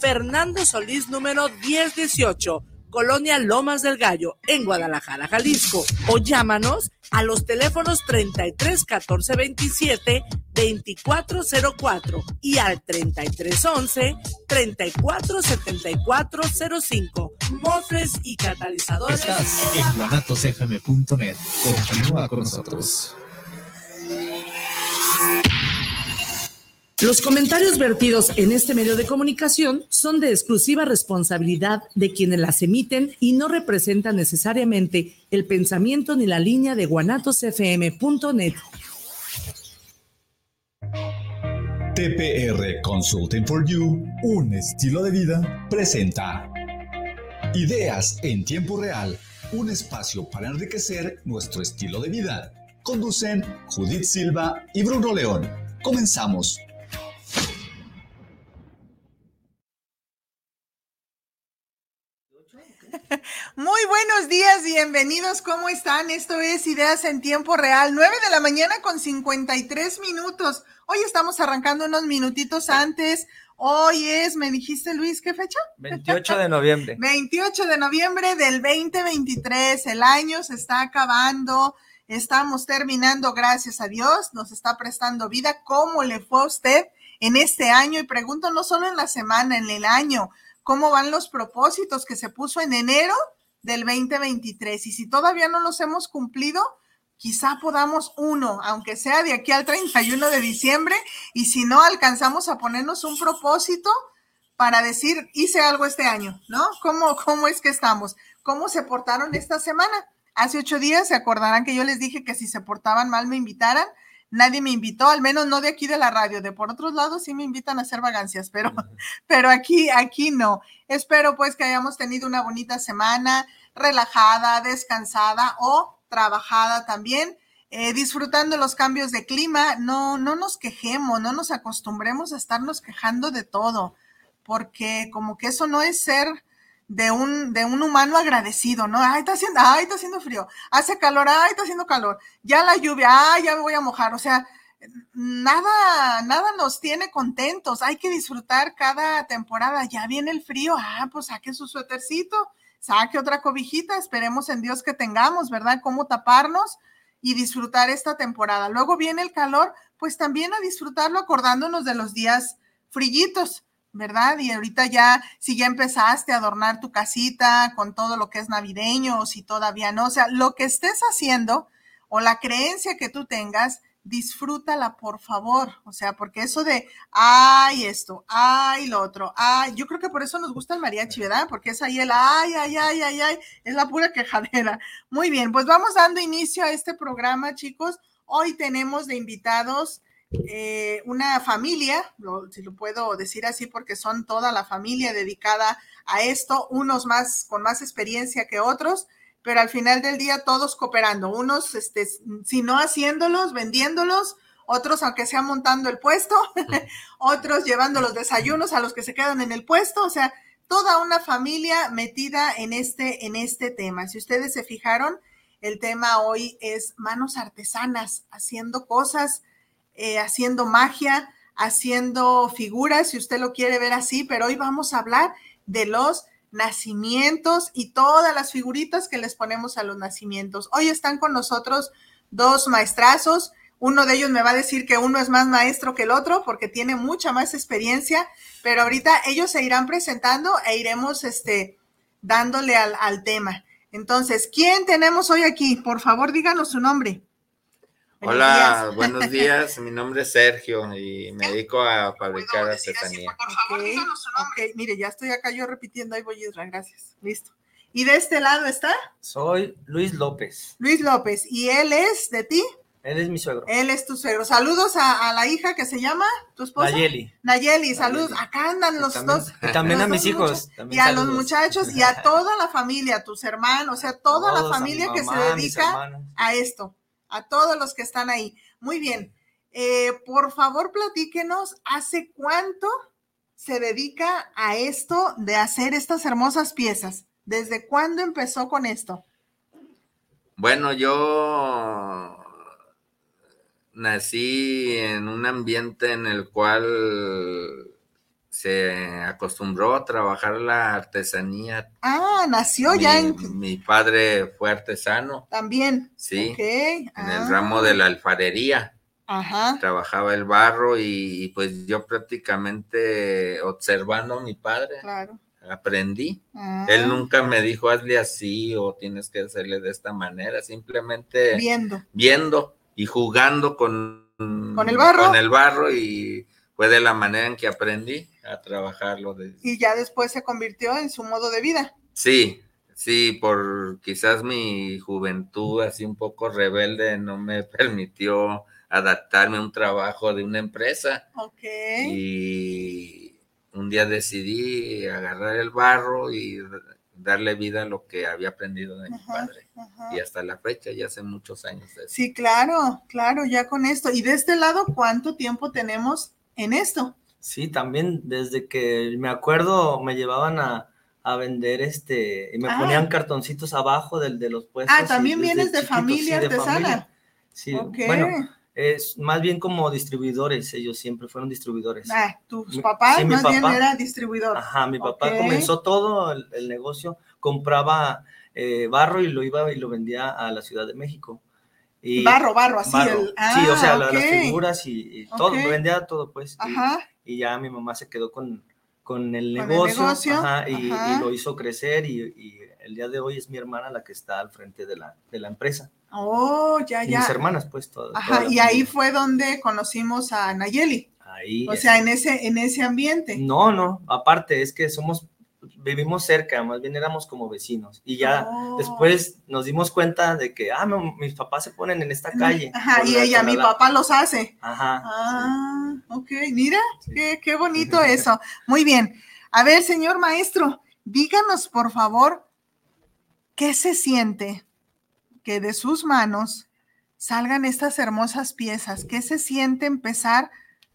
Fernando Solís número 1018, Colonia Lomas del Gallo, en Guadalajara, Jalisco. O llámanos a los teléfonos 33 14 27 2404 y al 3311 347405. Mofres y catalizadores. Estás en guanatosfm.net. Continúa con nosotros. Los comentarios vertidos en este medio de comunicación son de exclusiva responsabilidad de quienes las emiten y no representan necesariamente el pensamiento ni la línea de guanatosfm.net. TPR Consulting for You, un estilo de vida, presenta Ideas en tiempo real, un espacio para enriquecer nuestro estilo de vida. Conducen Judith Silva y Bruno León. Comenzamos. Muy buenos días, bienvenidos, ¿cómo están? Esto es Ideas en Tiempo Real, 9 de la mañana con 53 minutos. Hoy estamos arrancando unos minutitos antes. Hoy es, me dijiste Luis, ¿qué fecha? 28 de noviembre. 28 de noviembre del 2023. El año se está acabando. Estamos terminando, gracias a Dios. Nos está prestando vida. ¿Cómo le fue a usted en este año? Y pregunto no solo en la semana, en el año cómo van los propósitos que se puso en enero del 2023. Y si todavía no los hemos cumplido, quizá podamos uno, aunque sea de aquí al 31 de diciembre, y si no alcanzamos a ponernos un propósito para decir, hice algo este año, ¿no? ¿Cómo, cómo es que estamos? ¿Cómo se portaron esta semana? Hace ocho días se acordarán que yo les dije que si se portaban mal me invitaran nadie me invitó, al menos no de aquí de la radio, de por otros lados sí me invitan a hacer vagancias, pero, pero aquí, aquí no. Espero pues que hayamos tenido una bonita semana, relajada, descansada o trabajada también. Eh, disfrutando los cambios de clima, no, no nos quejemos, no nos acostumbremos a estarnos quejando de todo, porque como que eso no es ser de un, de un humano agradecido, ¿no? Ay, está haciendo, ay, está haciendo frío, hace calor, ay, está haciendo calor, ya la lluvia, ay, ya me voy a mojar, o sea, nada, nada nos tiene contentos, hay que disfrutar cada temporada, ya viene el frío, ah, pues saque su suétercito, saque otra cobijita, esperemos en Dios que tengamos, ¿verdad? Cómo taparnos y disfrutar esta temporada. Luego viene el calor, pues también a disfrutarlo acordándonos de los días frillitos ¿verdad? Y ahorita ya, si ya empezaste a adornar tu casita con todo lo que es navideño o si todavía no, o sea, lo que estés haciendo o la creencia que tú tengas, disfrútala, por favor. O sea, porque eso de, ay, esto, ay, lo otro, ay, yo creo que por eso nos gusta el mariachi, ¿verdad? Porque es ahí el, ay, ay, ay, ay, ay, es la pura quejadera. Muy bien, pues vamos dando inicio a este programa, chicos. Hoy tenemos de invitados eh, una familia, si lo puedo decir así, porque son toda la familia dedicada a esto, unos más con más experiencia que otros, pero al final del día todos cooperando, unos, este, si no haciéndolos, vendiéndolos, otros aunque sea montando el puesto, otros llevando los desayunos a los que se quedan en el puesto, o sea, toda una familia metida en este, en este tema. Si ustedes se fijaron, el tema hoy es manos artesanas, haciendo cosas eh, haciendo magia, haciendo figuras, si usted lo quiere ver así, pero hoy vamos a hablar de los nacimientos y todas las figuritas que les ponemos a los nacimientos. Hoy están con nosotros dos maestrazos. Uno de ellos me va a decir que uno es más maestro que el otro porque tiene mucha más experiencia, pero ahorita ellos se irán presentando e iremos este, dándole al, al tema. Entonces, ¿quién tenemos hoy aquí? Por favor, díganos su nombre. Hola, buenos días. Mi nombre es Sergio y me dedico a fabricar artesanía. Ok, mire, ya estoy acá yo repitiendo, ahí voy Israel, gracias. Listo. ¿Y de este lado está? Soy Luis López. Luis López. ¿Y él es de ti? Él es mi suegro. Él es tu suegro. Saludos a, la hija que se llama, tu esposa. Nayeli. Nayeli, saludos. Acá andan los dos. Y también a mis hijos. y a los muchachos y a toda la familia, tus hermanos, o sea, toda la familia que se dedica a esto a todos los que están ahí. Muy bien. Eh, por favor, platíquenos, ¿hace cuánto se dedica a esto de hacer estas hermosas piezas? ¿Desde cuándo empezó con esto? Bueno, yo nací en un ambiente en el cual se acostumbró a trabajar la artesanía. Ah, nació mi, ya en... Mi padre fue artesano. También. Sí. Okay. En el ramo de la alfarería. Ajá. Trabajaba el barro y, y, pues yo prácticamente observando a mi padre. Claro. Aprendí. Ah. Él nunca me dijo hazle así o tienes que hacerle de esta manera, simplemente viendo, viendo y jugando con, con el barro. Con el barro y fue de la manera en que aprendí a trabajarlo. De... Y ya después se convirtió en su modo de vida. Sí, sí, por quizás mi juventud así un poco rebelde no me permitió adaptarme a un trabajo de una empresa. Ok. Y un día decidí agarrar el barro y darle vida a lo que había aprendido de mi padre. ajá. Y hasta la fecha, ya hace muchos años de eso. Sí, claro, claro, ya con esto. Y de este lado, ¿cuánto tiempo tenemos en esto? Sí, también desde que me acuerdo me llevaban a, a vender este, y me Ah. ponían cartoncitos abajo del, de los puestos. Ah, también vienes de familia sí, de artesana. familia. Sí, bueno, es más bien como distribuidores, ellos siempre fueron distribuidores. Ah, tus papás sí, más bien papá. era distribuidor. Ajá, mi papá comenzó todo el, el negocio, compraba eh, barro y lo iba y lo vendía a la Ciudad de México. Y barro, barro, así. barro. el- sí, o ah, sea, las figuras y, y todo, vendía todo, pues. Ajá. Y, ya mi mamá se quedó con, con el Con el negocio, negocio, ajá, y, ajá. y lo hizo crecer y, y el día de hoy es mi hermana la que está al frente de la, de la empresa. Oh, ya, Y ya. mis hermanas, pues, todas. Ajá, toda y ahí fue donde conocimos a Nayeli. Ahí. O sea, en ese, en ese ambiente. No, no, aparte es que somos, vivimos cerca, más bien éramos como vecinos. Y ya Oh. después nos dimos cuenta de que, ah, no, mis papás se ponen en esta calle. Ajá, y la- ella, mi la- papá los hace. Ajá. Ah, ok, mira, Sí. qué, qué bonito eso. Muy bien. A ver, señor maestro, díganos, por favor, ¿qué se siente que de sus manos salgan estas hermosas piezas? ¿Qué se siente empezar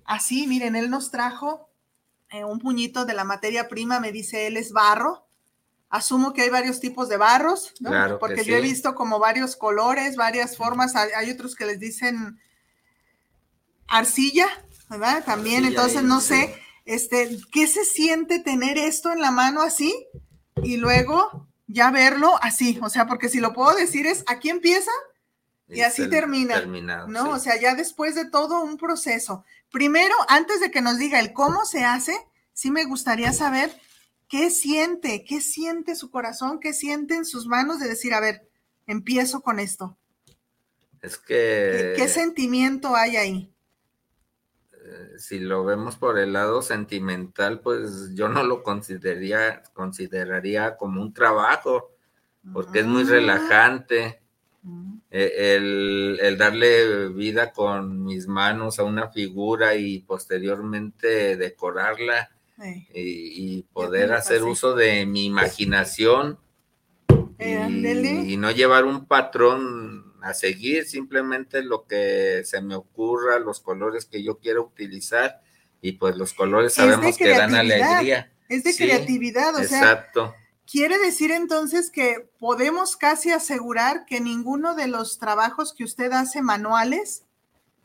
así? Miren, él nos trajo eh, un puñito de la materia prima, me dice él es barro. Asumo que hay varios tipos de barros, ¿no? Claro que Porque yo he visto como varios colores, varias formas. Hay, hay otros que les dicen arcilla, ¿verdad? También, Arcilla entonces y- no sí. sé, este, ¿qué se siente tener esto en la mano así y luego ya verlo así? O sea, porque si lo puedo decir es, aquí empieza, Y así el termina, terminado, ¿no? sí. O sea, ya después de todo un proceso. Primero, antes de que nos diga el cómo se hace, sí me gustaría saber qué siente, qué siente su corazón, qué siente en sus manos de decir, a ver, empiezo con esto. es ¿Qué, que qué sentimiento hay ahí? eh, si lo vemos por el lado sentimental, pues yo no lo consideraría, consideraría como un trabajo, porque es muy Mm, relajante. mm, El, el darle vida con mis manos a una figura y posteriormente decorarla eh, y, poder hacer uso de mi imaginación Eh, y, y no llevar un patrón a seguir, simplemente lo que se me ocurra, los colores que yo quiera utilizar y pues los colores sabemos que dan alegría. Es de Sí, creatividad, o sea, Exacto. Quiere decir entonces que podemos casi asegurar que ninguno de los trabajos que usted hace manuales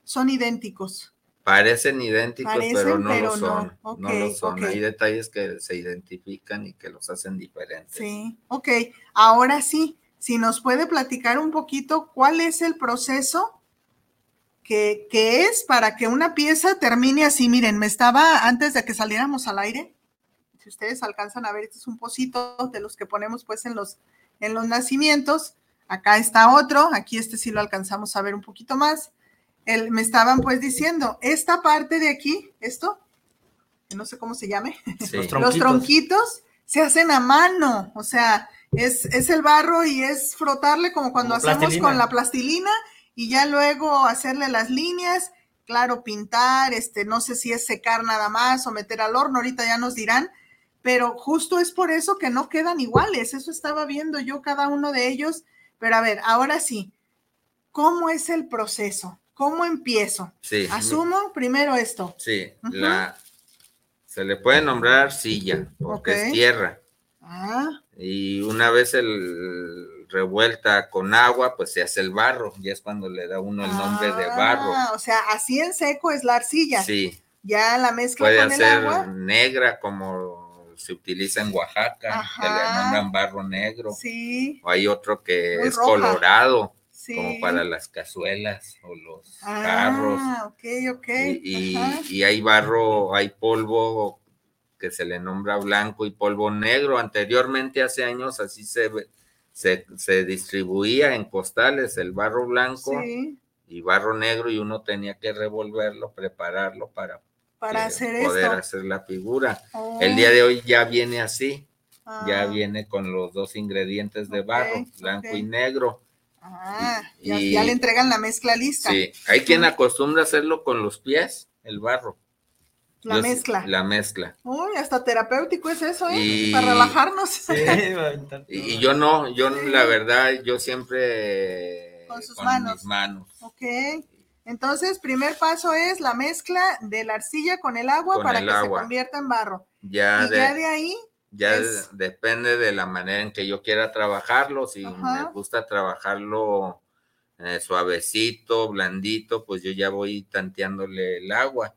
son idénticos. Parecen idénticos, Parecen, pero no pero lo son. no. Lo son. Hay detalles que se identifican y que los hacen diferentes. Sí, ok. Ahora sí, si nos puede platicar un poquito cuál es el proceso que, que es para que una pieza termine así. Miren, me estaba, antes de que saliéramos al aire, ustedes alcanzan a ver, este es un pocito de los que ponemos pues en los, en los nacimientos. Acá está otro, aquí este sí lo alcanzamos a ver un poquito más. El, me estaban pues diciendo, esta parte de aquí, esto, que no sé cómo se llame, Sí. Los los Tronquitos. tronquitos se hacen a mano, o sea, es, es el barro y es frotarle como cuando Como hacemos plastilina. con la plastilina y ya luego hacerle las líneas, claro, pintar, este, no sé si es secar nada más o meter al horno, ahorita ya nos dirán, pero justo es por eso que no quedan iguales, eso estaba viendo yo cada uno de ellos, pero a ver, ahora sí, ¿cómo es el proceso? ¿Cómo empiezo? Sí. Asumo primero esto. Sí, la, se le puede nombrar arcilla, porque es tierra. Ah, Y una vez el revuelta con agua, pues se hace el barro, y es cuando le da uno el nombre de barro. Ah, O sea, así en seco es la arcilla. Sí, Ya la mezcla Puede con el ser agua. negra como se utiliza en Oaxaca, que le Ajá. nombran barro negro. Sí, O hay otro que Muy es roja. colorado, sí. como para las cazuelas o los carros. Ah, ok, ok. Y, y- Ajá. y hay barro, hay polvo que se le nombra blanco y polvo negro. Anteriormente, hace años, así se, se, se distribuía en costales el barro blanco Sí, y barro negro y uno tenía que revolverlo, prepararlo para para hacer poder esto. hacer la figura. Oh, El día de hoy ya viene así, ya ah, viene con los dos ingredientes de barro, blanco y negro. Ah, ya, y- ya le entregan la mezcla lista. Sí, hay quien acostumbra hacerlo con los pies, el barro. La Yo- mezcla. La mezcla. Uy, hasta terapéutico es eso, ¿eh? Y- Para relajarnos. Sí, Y, yo no, yo Sí. la verdad, yo siempre Con sus manos. mis manos. ok. Entonces, primer paso es la mezcla de la arcilla con el agua Con para el que se convierta en barro. Ya, y de, ya de ahí, ya es- depende de la manera en que yo quiera trabajarlo. Si Ajá. me gusta trabajarlo eh, suavecito, blandito, pues yo ya voy tanteándole el agua.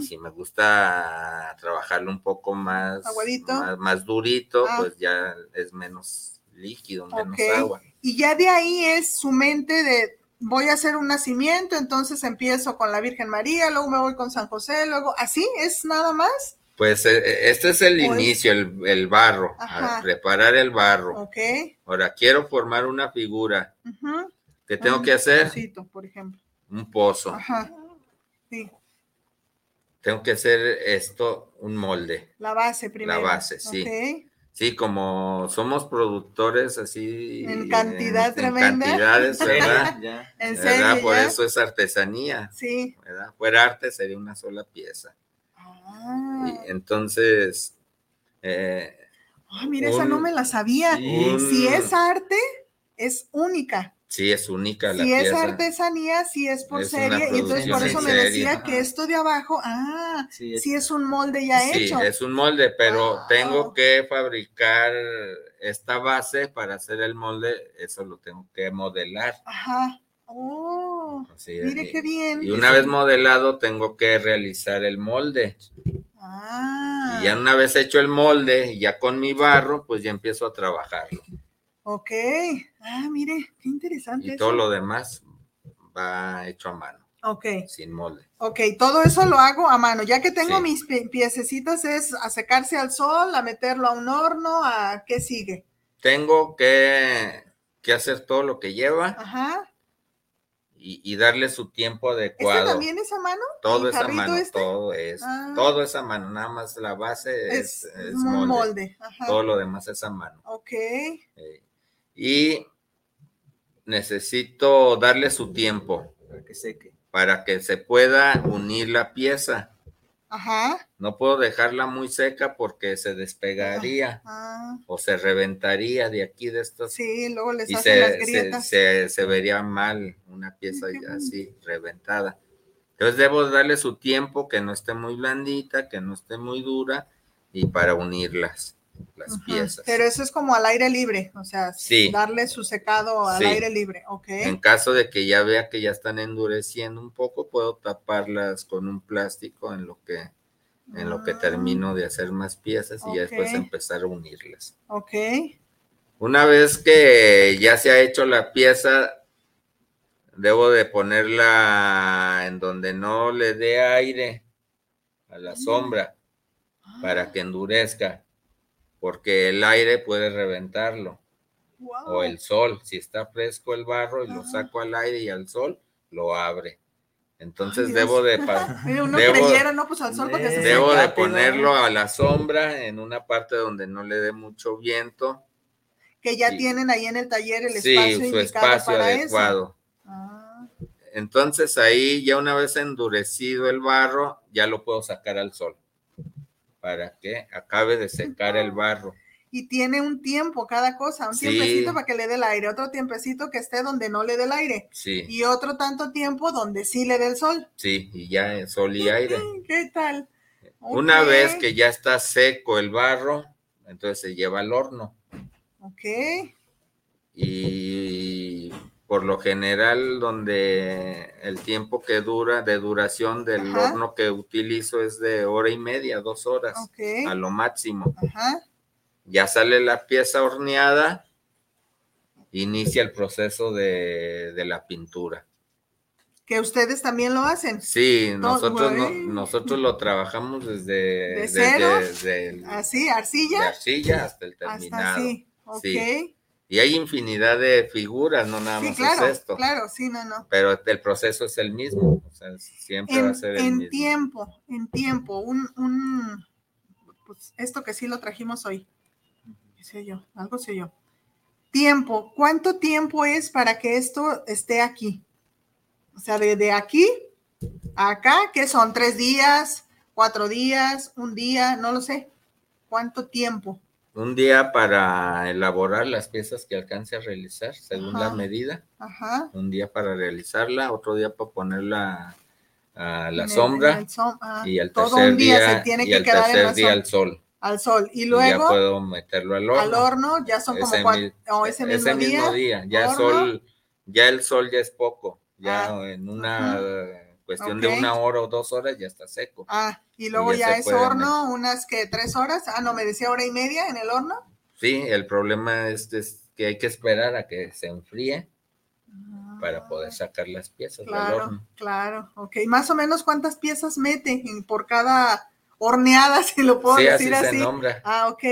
Y si me gusta trabajarlo un poco más, Aguadito. más, más durito, Ah. pues ya es menos líquido, menos agua. y ya de ahí es su mente de voy a hacer un nacimiento, entonces empiezo con la Virgen María, luego me voy con San José, luego así es nada más. Pues eh, este es el Pues- inicio, el, el barro, a preparar el barro. Ok. Ahora quiero formar una figura. ujú, ¿Qué tengo un que hacer? pocito, por ejemplo. Un pozo. Ajá. Sí, Tengo que hacer esto, un molde. la base primero. base, sí. Sí, como somos productores así. En cantidad en tremenda. cantidades, ¿verdad? Ya. En ¿Verdad? serio, Por ya? eso es artesanía, Sí. ¿verdad? Fuera arte sería una sola pieza. Ah. Y entonces, eh, Ay, mira, esa no me la sabía. Sí. Si es arte, es única. Sí es única la Si es pieza. artesanía, si es por Es serie. Y entonces por eso me serie. decía que esto de abajo, ah, Sí, es- sí es un molde ya Sí, hecho. es un molde, pero tengo que fabricar esta base para hacer el molde, eso lo tengo que modelar. Ajá. Oh, Así, mire qué bien. Y una vez modelado, tengo que realizar el molde. Ah, Y ya una vez hecho el molde, ya con mi barro, pues ya empiezo a trabajarlo. Ok. Ah, mire, qué interesante. Y eso. todo lo demás va hecho a mano, Ok, sin molde. ok, todo eso lo hago a mano. Ya que tengo Sí. mis pie- piececitos, es a secarse al sol, a meterlo a un horno, a qué sigue. Tengo que, que hacer todo lo que lleva Ajá. y, y darle su tiempo ¿Este adecuado. también es a mano? Todo ¿El es a mano, este? todo es, Ah. todo es a mano, nada más la base es, Es, es molde. molde. Ajá. todo lo demás es a mano. Ok. Eh, y necesito darle su tiempo Para que seque. para que se pueda unir la pieza. Ajá. No puedo dejarla muy seca porque se despegaría o se reventaría de aquí de estos sí, luego les y hacen las se, se, grietas. se- se vería mal una pieza así reventada. Entonces debo darle su tiempo, que no esté muy blandita, que no esté muy dura y para unirlas, las piezas. Pero eso es como al aire libre, o sea, Sí. darle su secado al Sí. aire libre, ok. En caso de que ya vea que ya están endureciendo un poco, puedo taparlas con un plástico en lo que en lo que Ah, termino de hacer más piezas y ya después empezar a unirlas. Ok. Una vez que ya se ha hecho la pieza, debo de ponerla en donde no le dé aire a la sombra para que endurezca, porque el aire puede reventarlo, Wow. o el sol, si está fresco el barro y lo saco al aire y al sol, lo abre. Entonces Ay, debo de, uno debo- creyera, no, pues al sol porque se debo de rápido, ponerlo a la sombra en una parte donde no le dé mucho viento. que ya tienen ahí en el taller el Sí, espacio su indicado espacio para adecuado. eso. Ah, Entonces ahí ya una vez endurecido el barro, ya lo puedo sacar al sol para que acabe de secar el barro. y tiene un tiempo cada cosa, un Sí. tiempecito para que le dé el aire, otro tiempecito que esté donde no le dé el aire Sí, y otro tanto tiempo donde sí le dé el sol. sí, y ya en sol y aire. ¿Qué tal? Una vez que ya está seco el barro, entonces se lleva al horno Ok. y por lo general donde el tiempo que dura de duración del Ajá. horno que utilizo es de hora y media, dos horas a lo máximo. Ajá. Ya sale la pieza horneada, inicia el proceso de, de la pintura. Que ustedes también lo hacen. Sí, nosotros, no- nosotros lo trabajamos desde, ¿De desde- cero? desde el- Así, de arcilla. arcilla hasta el Hasta terminado. así. Ok. Sí. Y hay infinidad de figuras, no nada Sí, más claro, es esto. claro, sí, no, no. Pero el proceso es el mismo, o sea, siempre va a En, ser el en mismo. tiempo, en tiempo, un, un, pues esto que sí lo trajimos hoy. ¿Qué sé yo? Algo sé yo. Tiempo, ¿cuánto tiempo es para que esto esté aquí? O sea, de, de aquí a acá, ¿qué son? ¿Tres días? ¿Cuatro días? ¿Un día? No lo sé. ¿Cuánto tiempo? Un día para elaborar las piezas que alcance a realizar según Ajá. la medida, Ajá. un día para realizarla, otro día para ponerla a la En sombra en el som- ah, y al todo tercer un día, día, se tiene y que al quedar en tercer la día al sol. al sol. Y Y ya luego puedo meterlo al horno. al horno, ya son como Ese cuatro, mi- o ese mismo día. Ya horno. sol, ya el sol ya es poco, ya Ah, en una. Cuestión de una hora o dos horas ya está seco. Ah, y luego Y ya es horno, unas que tres horas. Ah, no, me decía hora y media en el horno. Sí, el problema es, es que hay que esperar a que se enfríe para poder sacar las piezas del Ah, Claro, horno. claro. Ok, más o menos cuántas piezas mete por cada horneada, si lo puedo Sí, así decir se así. nombra. Ah, ok.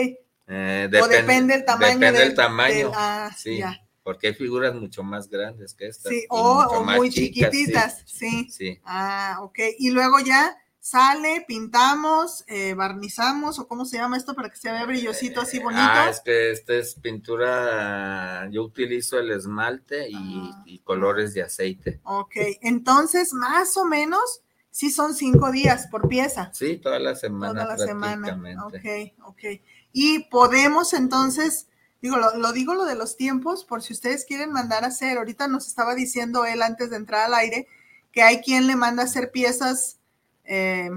Eh, o depende el tamaño. Depende del- del tamaño. del- ah, sí, ya. Porque hay figuras mucho más grandes que estas. Sí, o, muy chicas, chiquititas, sí. Sí, Ah, ok. Y luego ya sale, pintamos, eh, barnizamos, o cómo se llama esto para que se vea brillosito así bonito. Ah, es que esta es pintura, yo utilizo el esmalte y, Ah. y colores de aceite. Ok, entonces más o menos sí son cinco días por pieza. Sí, toda la semana Toda la semana. Ok, ok. Y podemos entonces, digo, lo, lo digo lo de los tiempos, por si ustedes quieren mandar a hacer, ahorita nos estaba diciendo él antes de entrar al aire, que hay quien le manda a hacer piezas eh,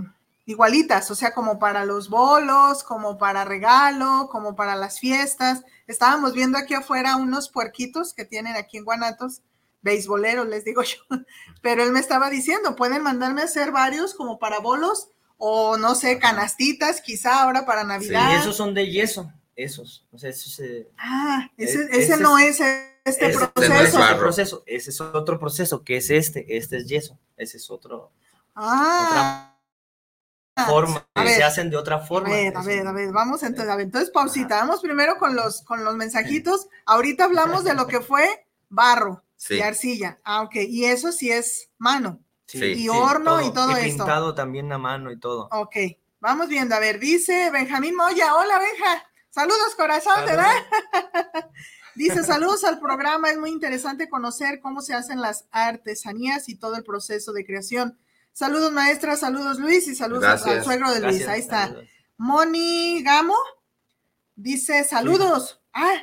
igualitas, o sea, como para los bolos, como para regalo, como para las fiestas. Estábamos viendo aquí afuera unos puerquitos que tienen aquí en Guanatos, beisboleros, les digo yo, pero él me estaba diciendo, pueden mandarme a hacer varios como para bolos o no sé, canastitas, quizá ahora para Sí, Navidad. esos son de yeso, esos. O sea, esos eh, Ah, ese, Es- ese ese no es- es este ese- proceso. no es ese barro. proceso. Ese es otro proceso, que es este. Este es yeso. Ese es otro, ah, otra forma. a ver, se hacen de otra a forma. ver, a ver, a ver, vamos entonces, a ver, entonces pausita, vamos primero con los, con los mensajitos. Ahorita hablamos de lo que fue barro Sí. y arcilla. Ah, ok, y eso sí es mano. Sí. Y horno y todo y esto. pintado también a mano y todo. Ok, vamos viendo, a ver, dice Benjamín Moya, hola Benja, saludos corazón, ¿verdad? Dice, saludos al programa, es muy interesante conocer cómo se hacen las artesanías y todo el proceso de creación. Saludos maestra, saludos Luis y saludos al- suegro de Luis, Gracias, ahí está. saludos. Moni Gamo dice, saludos. Ah,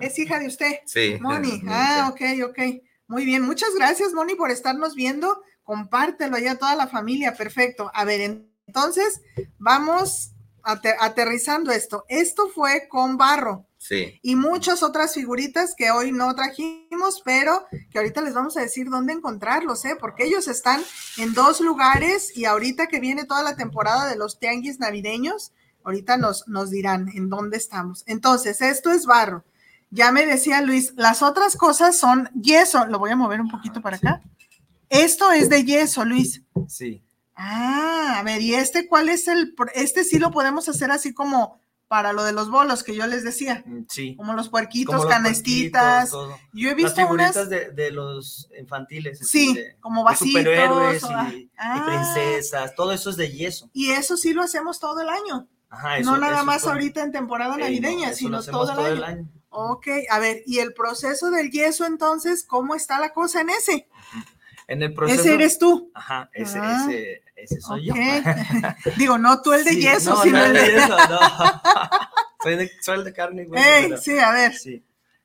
es hija de usted. Sí. Moni, ah, ok, ok. Muy bien, muchas gracias, Moni, por estarnos viendo. Compártelo ya a toda la familia, perfecto. A ver, entonces vamos ate- aterrizando esto. Esto fue con barro Sí. y muchas otras figuritas que hoy no trajimos, pero que ahorita les vamos a decir dónde encontrarlos, ¿eh? Porque ellos están en dos lugares y ahorita que viene toda la temporada de los tianguis navideños, ahorita nos, nos dirán en dónde estamos. Entonces, esto es barro. Ya me decía Luis, las otras cosas son yeso. Lo voy a mover un poquito para acá. Esto es de yeso, Luis. Sí. Ah, a ver, ¿y este cuál es el? Este sí lo podemos hacer así como para lo de los bolos que yo les decía, Mm, Sí. como los puerquitos, Como los canestitas. puerquitos, todo. Yo he Las visto figuritas unas, de, de los infantiles. sí, de- como vasitos. superhéroes o- y, y ah, princesas. Todo eso es de yeso. Y eso sí lo hacemos todo el año. Ajá, eso- no nada eso más ahorita en temporada Ey, no, navideña, lo sino hacemos todo, el, año. Ok, a ver, y el proceso del yeso entonces, ¿cómo está la cosa en ese? En el proceso. ese eres tú. Ajá, ese, Ah, ese, ese soy Ok. yo. Digo, no tú el de Sí, yeso, no, sino no, el de... yeso, no. soy, de, soy el de carne y hueso. Ey, pero- sí, a ver, Sí.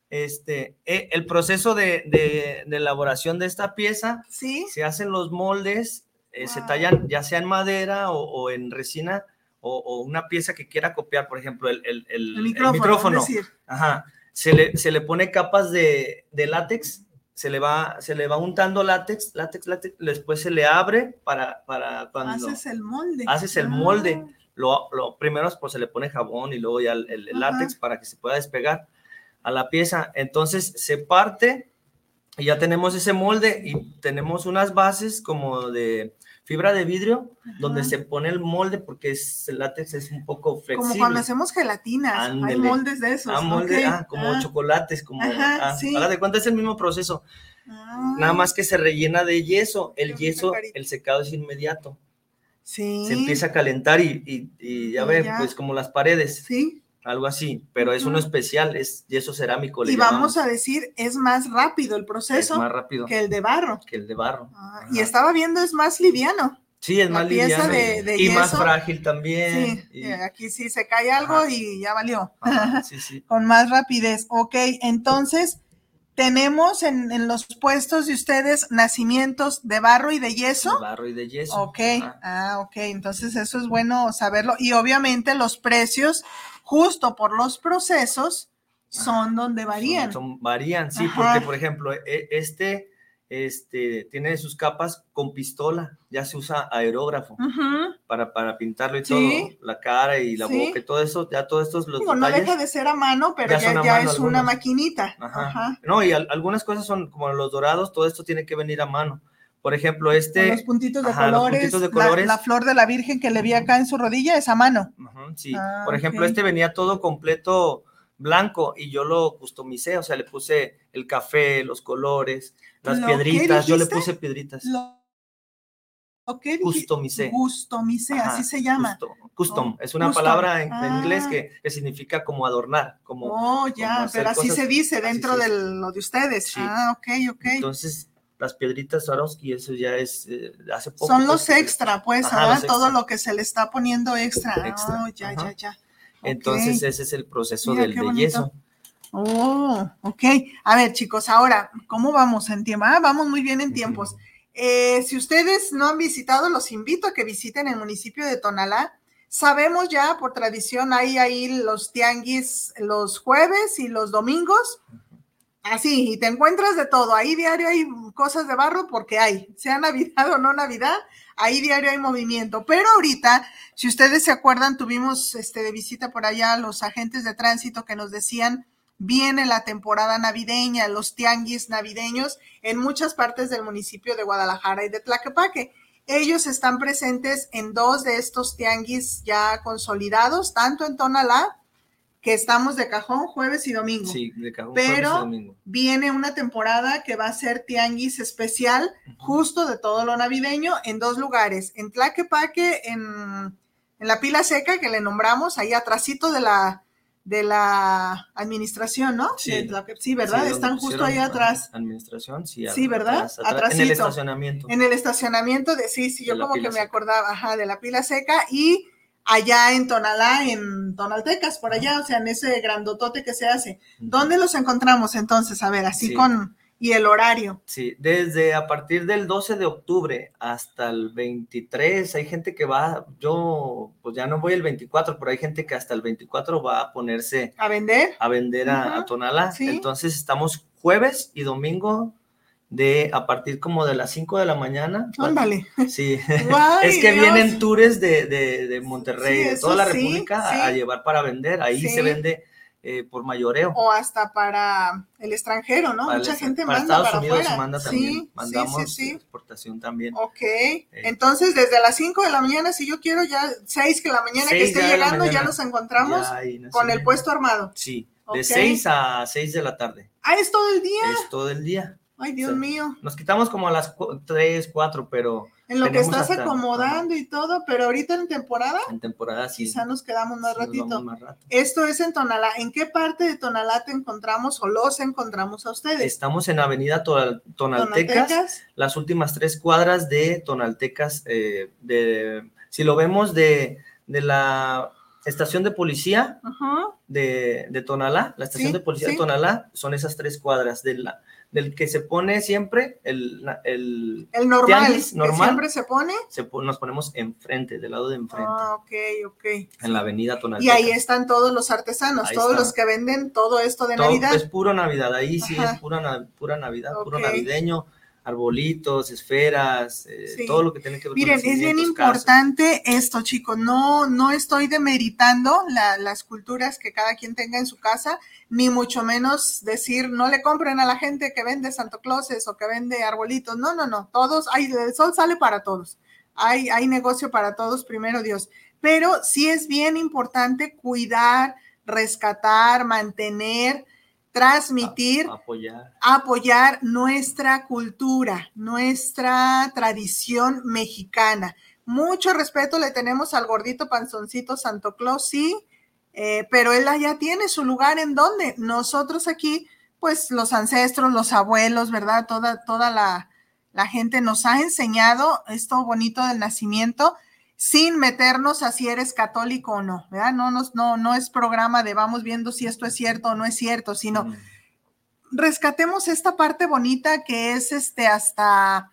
Este, eh, el proceso de, de- de elaboración de esta pieza, ¿sí? se hacen los moldes, eh, se Wow. tallan ya sea en madera o, o en resina o, o una pieza que quiera copiar, por ejemplo, el, el- el- El micrófono, micrófono. Ajá. Se le, se le pone capas de, de látex, se le va, se le va untando látex, látex, látex, después se le abre para, para cuando Haces el molde. haces el Ah, molde. Lo, lo primero es pues se le pone jabón y luego ya el, el- látex para que se pueda despegar a la pieza. Entonces se parte y ya tenemos ese molde y tenemos unas bases como de fibra de vidrio donde se pone el molde porque es, el látex es un poco flexible. Como cuando hacemos gelatinas. Hay moldes de esos. Ah, molde, ah, como Ah, chocolates, como Ajá, ah, sí. haga de cuenta es el mismo proceso, ah, nada más que se rellena de yeso. El yeso, el secado es inmediato. Sí. Se empieza a calentar y, y- y ya. pues como las paredes, Sí. Algo así, pero es uno especial, es yeso cerámico. le Y vamos a decir, es más rápido el es proceso más rápido que el de barro. que el de barro. Ah, y estaba viendo, es más liviano. Sí, es la más liviano de- de y más frágil también. Sí, y- eh, aquí sí se cae algo Ajá. y ya valió. ajá, sí, sí. Con más rapidez. Ok, entonces tenemos en, en los puestos de ustedes nacimientos de barro y de yeso. De barro y de yeso. Ok, Ajá. ah, ok, entonces eso es bueno saberlo. Y obviamente los precios, justo por los procesos, son donde varían. Son- son- varían, sí, Ajá. porque por ejemplo, e- este, este tiene sus capas con pistola, ya se usa aerógrafo para, para pintarlo y Sí. todo, la cara y la Sí. boca y todo eso, ya todos estos los Digo, no deja de ser a mano, pero Ya ya, mano es una maquinita. Ajá. Ajá. No, y al- algunas cosas son como los dorados, todo esto tiene que venir a mano. Por ejemplo, Con este, los puntitos de ajá, colores, puntitos de la- colores. La, flor de la Virgen que le vi acá en su rodilla es a mano. Sí. Ah, Por ejemplo, este venía todo completo blanco y yo lo customicé, o sea, le puse el café, los colores, las ¿Lo qué piedritas, yo le puse piedritas. Lo, ¿lo qué dije? Customicé. Customicé, Ajá, así se llama. Custom, custom. Oh, es una custom. palabra en, en Ah. inglés que, que significa como adornar, como Oh, ya, como pero así cosas- se dice dentro de lo de ustedes. Sí. Ah, ok, ok. entonces las piedritas Swarovski, eso ya es eh, hace poco. Son los pues, extra, pues, Ajá, Todo lo que se le está poniendo extra. Extra, Oh, ya, ajá. ya, ya. Entonces ese es el proceso Mira, del yeso. Oh, ok. A ver, chicos, ahora, ¿cómo vamos en tiempo? Ah, vamos muy bien en tiempos. Eh, si ustedes no han visitado, los invito a que visiten el municipio de Tonalá. Sabemos ya, por tradición, hay ahí los tianguis los jueves y los domingos. Así, y te encuentras de todo. Ahí diario hay cosas de barro porque hay, sea Navidad o no Navidad, ahí diario hay movimiento. Pero ahorita, si ustedes se acuerdan, tuvimos este, de visita por allá los agentes de tránsito que nos decían, viene la temporada navideña, los tianguis navideños en muchas partes del municipio de Guadalajara y de Tlaquepaque. Ellos están presentes en dos de estos tianguis ya consolidados, tanto en Tonalá, que estamos de cajón jueves y domingo. Sí, de cajón Pero- jueves y domingo. Viene una temporada que va a ser tianguis especial, justo de todo lo navideño, en dos lugares, en Tlaquepaque, en, en la pila seca que le nombramos, ahí atrásito de la, de la administración, ¿no? Sí. De Tlaque- sí, ¿verdad? Sí, Están justo ahí atrás. Administración, sí. Sí, ¿verdad? atrás, atrás, en el estacionamiento. En el estacionamiento de, sí, sí, yo como que me acordaba, ajá, de la pila seca y allá en Tonalá, en Tonaltecas, por allá, o sea, en ese grandotote que se hace. ¿Dónde los encontramos entonces? A ver, así Sí. con, y el horario. Sí, desde a partir del 12 de octubre hasta el 23, hay gente que va, yo pues ya no voy el 24, pero hay gente que hasta el 24 va a ponerse ¿A vender? a vender a, a Tonalá. sí. Entonces estamos jueves y domingo de a partir como de las 5 de la mañana. Ándale. Sí, es que Dios. vienen tours de, de, de Monterrey, Sí, de toda la sí, República a- sí. a llevar para vender. Ahí se vende eh, por mayoreo. O hasta para el extranjero, ¿no? Para Mucha el- gente para manda Estados para Unidos manda también. sí, Mandamos exportación también. Ok, entonces desde las 5 de la mañana, si yo quiero ya 6 que la mañana que esté llegando, ya nos encontramos Ya con el puesto armado. Sí, de 6 a 6 de la tarde. Ah, es todo el día. Es todo el día. Ay, Dios mío. Nos quitamos como a las 3, 4, pero En lo que estás hasta- acomodando y todo, pero ahorita en temporada en temporada sí. quizá nos quedamos más sí nos ratito. vamos más rato. Esto es en Tonalá. ¿En qué parte de Tonalá te encontramos o los encontramos a ustedes? Estamos en Avenida Tonal- Tonaltecas, Tonaltecas. las últimas tres cuadras de Tonaltecas. eh, de, si lo vemos de, de la estación de policía de, de Tonalá, la estación Sí, de policía sí. de Tonalá, son esas tres cuadras. De la, del que se pone siempre, el, el, El normal, tianguis que normal. siempre se pone. se po- nos ponemos enfrente, del lado de enfrente, Ah, ok, ok. en la avenida Y Tonalteca. ahí están todos los artesanos, Ahí todos está. los que venden todo esto de Todo Navidad. Es puro Navidad, ahí sí Ajá. es pura, pura Navidad, puro Ok. navideño, arbolitos, esferas, eh, Sí. todo lo que tiene que ver Miren, con es bien importante esto, chicos. No, no estoy demeritando la- las culturas que cada quien tenga en su casa, ni mucho menos decir no le compren a la gente que vende Santo Clauses o que vende arbolitos. No, no, no. Todos, hay, el sol sale para todos. Hay, hay negocio para todos, primero Dios. Pero sí es bien importante cuidar, rescatar, mantener, transmitir A- apoyar. apoyar nuestra cultura, nuestra tradición mexicana. Mucho respeto le tenemos al gordito panzoncito Santo Claus, sí, eh, pero él allá tiene su lugar en donde nosotros aquí, pues los ancestros, los abuelos, ¿verdad? Toda, toda la, la gente nos ha enseñado esto bonito del nacimiento sin meternos a si eres católico o no, ¿verdad? No, nos, no, no es programa de vamos viendo si esto es cierto o no es cierto, sino Mm. rescatemos esta parte bonita que es este hasta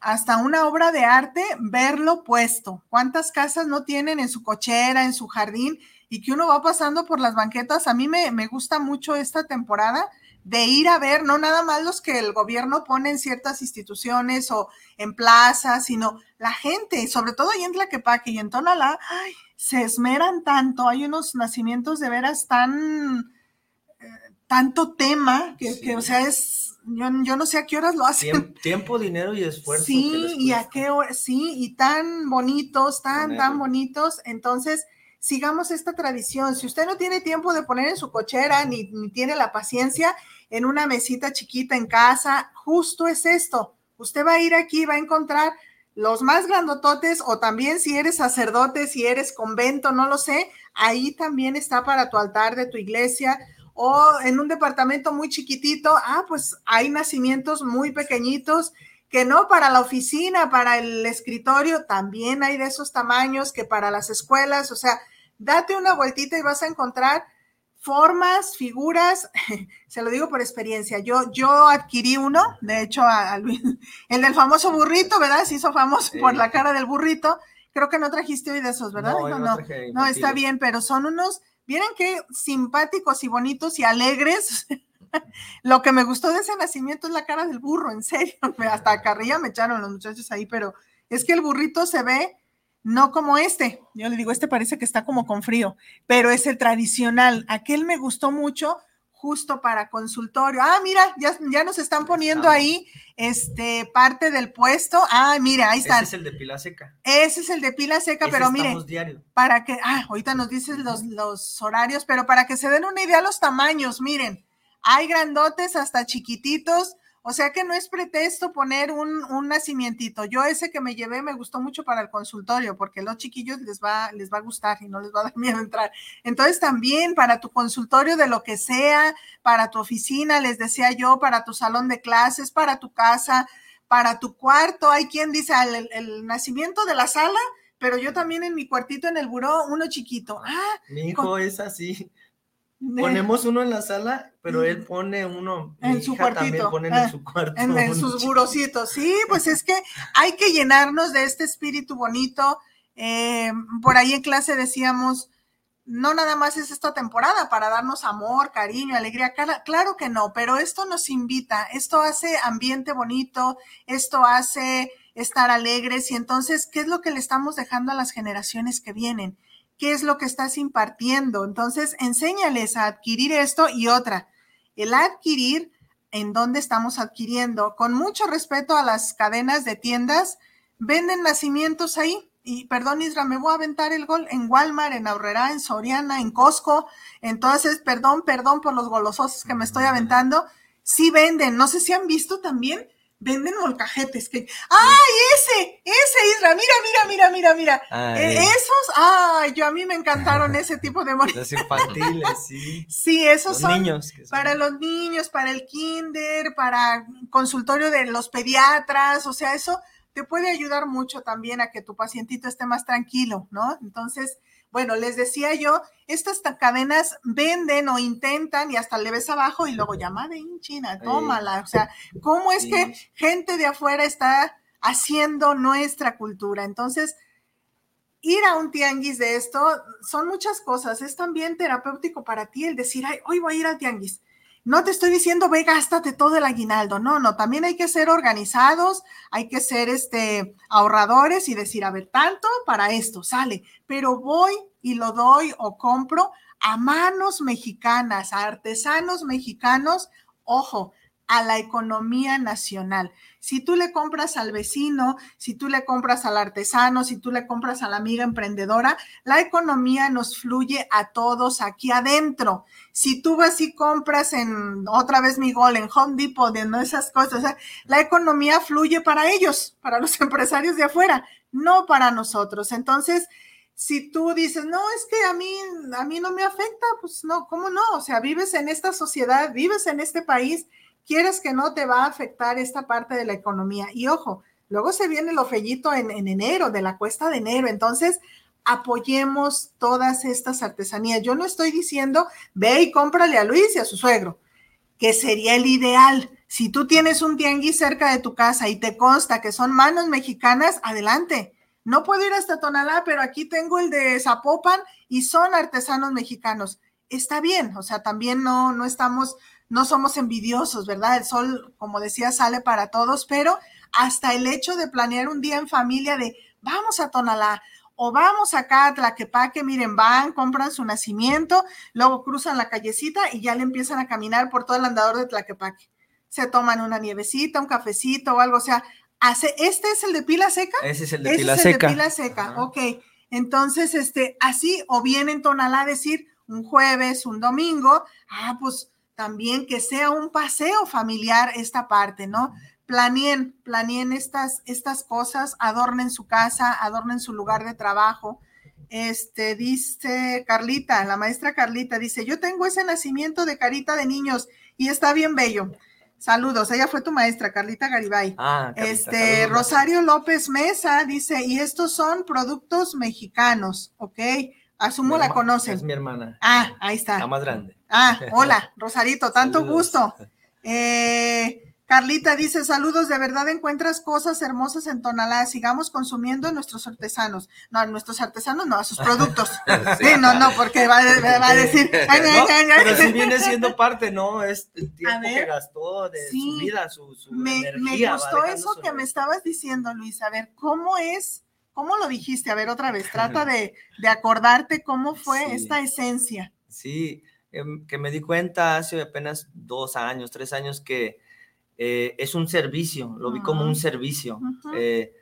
hasta una obra de arte verlo puesto. ¿Cuántas casas no tienen en su cochera, en su jardín y que uno va pasando por las banquetas? A mí me, me gusta mucho esta temporada de ir a ver, no nada más los que el gobierno pone en ciertas instituciones o en plazas, sino la gente, sobre todo ahí en Tlaquepaque y en Tonalá, ay, se esmeran tanto, hay unos nacimientos de veras tan tanto tema que, Sí. que, o sea, es, yo, yo no sé a qué horas lo hacen. Tiempo, tiempo, dinero y esfuerzo. Sí, y a qué hora, sí, y tan bonitos, tan, tan bonitos. Entonces, sigamos esta tradición. Si usted no tiene tiempo de poner en su cochera, ni, ni tiene la paciencia en una mesita chiquita en casa, justo es esto. Usted va a ir aquí, va a encontrar los más grandototes, o también si eres sacerdote, si eres convento, no lo sé, ahí también está para tu altar de tu iglesia, o en un departamento muy chiquitito, ah, pues hay nacimientos muy pequeñitos que no para la oficina, para el escritorio, también hay de esos tamaños que para las escuelas, o sea, date una vueltita y vas a encontrar formas, figuras, se lo digo por experiencia, yo, yo adquirí uno, de hecho, a- Luis- el del famoso burrito, ¿verdad? Se hizo famoso Sí. por la cara del burrito, creo que no trajiste hoy de esos, ¿verdad? No, no no, traje no, está bien, pero son unos, miren qué simpáticos y bonitos y alegres. Lo que me gustó de ese nacimiento es la cara del burro, en serio. Hasta carrilla me echaron los muchachos ahí, pero es que el burrito se ve no como este. Yo le digo, este parece que está como con frío, pero es el tradicional. Aquel me gustó mucho justo para consultorio. Ah, mira, ya, ya nos están poniendo ahí este parte del puesto. Ah, mira, ahí Ese están. es el de pila seca. Ese es el de pila seca, Ese pero estamos diario. para que, ah, ahorita nos dices los, los horarios, pero para que se den una idea los tamaños, miren, hay grandotes hasta chiquititos, o sea que no es pretexto poner un, un nacimientito. Yo ese que me llevé me gustó mucho para el consultorio, porque los chiquillos les va, les va a gustar y no les va a dar miedo entrar. Entonces también para tu consultorio de lo que sea, para tu oficina, les decía yo, para tu salón de clases, para tu casa, para tu cuarto, hay quien dice "Ah, el- el nacimiento de la sala, pero yo también en mi cuartito en el buró, uno chiquito. Ah, Mi hijo es así. Ponemos uno en la sala, pero él pone uno. mi En su hija cuartito. pone Ah, en su cuarto. en, sus chiquito. burocitos. Sí, pues es que hay que llenarnos de este espíritu bonito. Eh, por ahí en clase decíamos, no nada más es esta temporada para darnos amor, cariño, alegría. Cla- Claro que no, pero esto nos invita, esto hace ambiente bonito, esto hace estar alegres y entonces, ¿qué es lo que le estamos dejando a las generaciones que vienen? ¿Qué es lo que estás impartiendo? Entonces, enséñales a adquirir esto y otra, el adquirir en dónde estamos adquiriendo. Con mucho respeto a las cadenas de tiendas, venden nacimientos ahí. Y perdón, Isra, me voy a aventar el gol en Walmart, en Aurrera, en Soriana, en Costco. Entonces, perdón, perdón por los golososos que me estoy aventando. Sí venden, no sé si han visto también, venden molcajetes. Que, ¡Ay, ese! Ese, Isra, mira, mira, mira, mira, mira. Ay, Eh, esos, ay, yo a mí me encantaron ese tipo de molcajetes. Los infantiles, sí. Sí, esos Los son niños. son- para los niños, para el kinder, para consultorio de los pediatras, o sea, eso te puede ayudar mucho también a que tu pacientito esté más tranquilo, ¿no? Entonces, Bueno, les decía yo, estas cadenas venden o intentan y hasta le ves abajo y luego llama de China, tómala. O sea, ¿cómo es que gente de afuera está haciendo nuestra cultura? Entonces, ir a un tianguis de esto son muchas cosas. Es también terapéutico para ti el decir, ay, hoy voy a ir al tianguis. No te estoy diciendo, ve, gástate todo el aguinaldo. No, no, también hay que ser organizados, hay que ser este, ahorradores y decir, a ver, tanto para esto, sale, pero voy y lo doy o compro a manos mexicanas, a artesanos mexicanos, ojo, a la economía nacional. Si tú le compras al vecino, si tú le compras al artesano, si tú le compras a la amiga emprendedora, la economía nos fluye a todos aquí adentro. Si tú vas y compras en otra vez mi gol en Home Depot, de no esas cosas, la economía fluye para ellos, para los empresarios de afuera, no para nosotros. Entonces, si tú dices, no, es que a mí, a mí no me afecta, pues no, ¿cómo no? O sea, vives en esta sociedad, vives en este país quieres que no te va a afectar esta parte de la economía. Y ojo, luego se viene el ofellito en, en enero, de la cuesta de enero. Entonces, apoyemos todas estas artesanías. Yo no estoy diciendo, ve y cómprale a Luis y a su suegro, que sería el ideal. Si tú tienes un tianguis cerca de tu casa y te consta que son manos mexicanas, adelante. No puedo ir hasta Tonalá, pero aquí tengo el de Zapopan y son artesanos mexicanos. Está bien, o sea, también no, no estamos no somos envidiosos, ¿verdad? El sol, como decía, sale para todos, pero hasta el hecho de planear un día en familia de vamos a Tonalá o vamos acá a Tlaquepaque, miren, van, compran su nacimiento, luego cruzan la callecita y ya le empiezan a caminar por todo el andador de Tlaquepaque. Se toman una nievecita, un cafecito o algo, o sea, hace, ¿este es el de pila seca? Ese es el de pila seca. El de pila seca, ok. Entonces, este, así, o bien en Tonalá decir un jueves, un domingo, ah, pues también que sea un paseo familiar esta parte, ¿no? Planeen, planeen estas, estas cosas, adornen su casa, adornen su lugar de trabajo. Este, dice Carlita, la maestra Carlita, dice, yo tengo ese nacimiento de carita de niños y está bien bello. Saludos, ella fue tu maestra, Carlita Garibay. Ah, este, Rosario López Mesa dice, y estos son productos mexicanos, ¿ok? Asumo la conocen. Es mi hermana. Ah, ahí está. La más grande. Ah, hola, Rosarito, tanto gusto. Eh, Carlita dice, saludos, de verdad encuentras cosas hermosas en Tonalá, sigamos consumiendo nuestros artesanos. No, a nuestros artesanos, no, a sus productos. sí. no, no, porque va, a decir... pero sí viene siendo parte, ¿no? Es el tiempo que gastó de su vida, su, su me, energía. Me gustó eso que me estabas diciendo, Luis, a ver, ¿cómo es, cómo lo dijiste? A ver, otra vez, trata de, de acordarte cómo fue esta esencia. Sí, Em, que me di cuenta hace apenas dos años, tres años, que eh, es un servicio, lo vi como un servicio. Eh,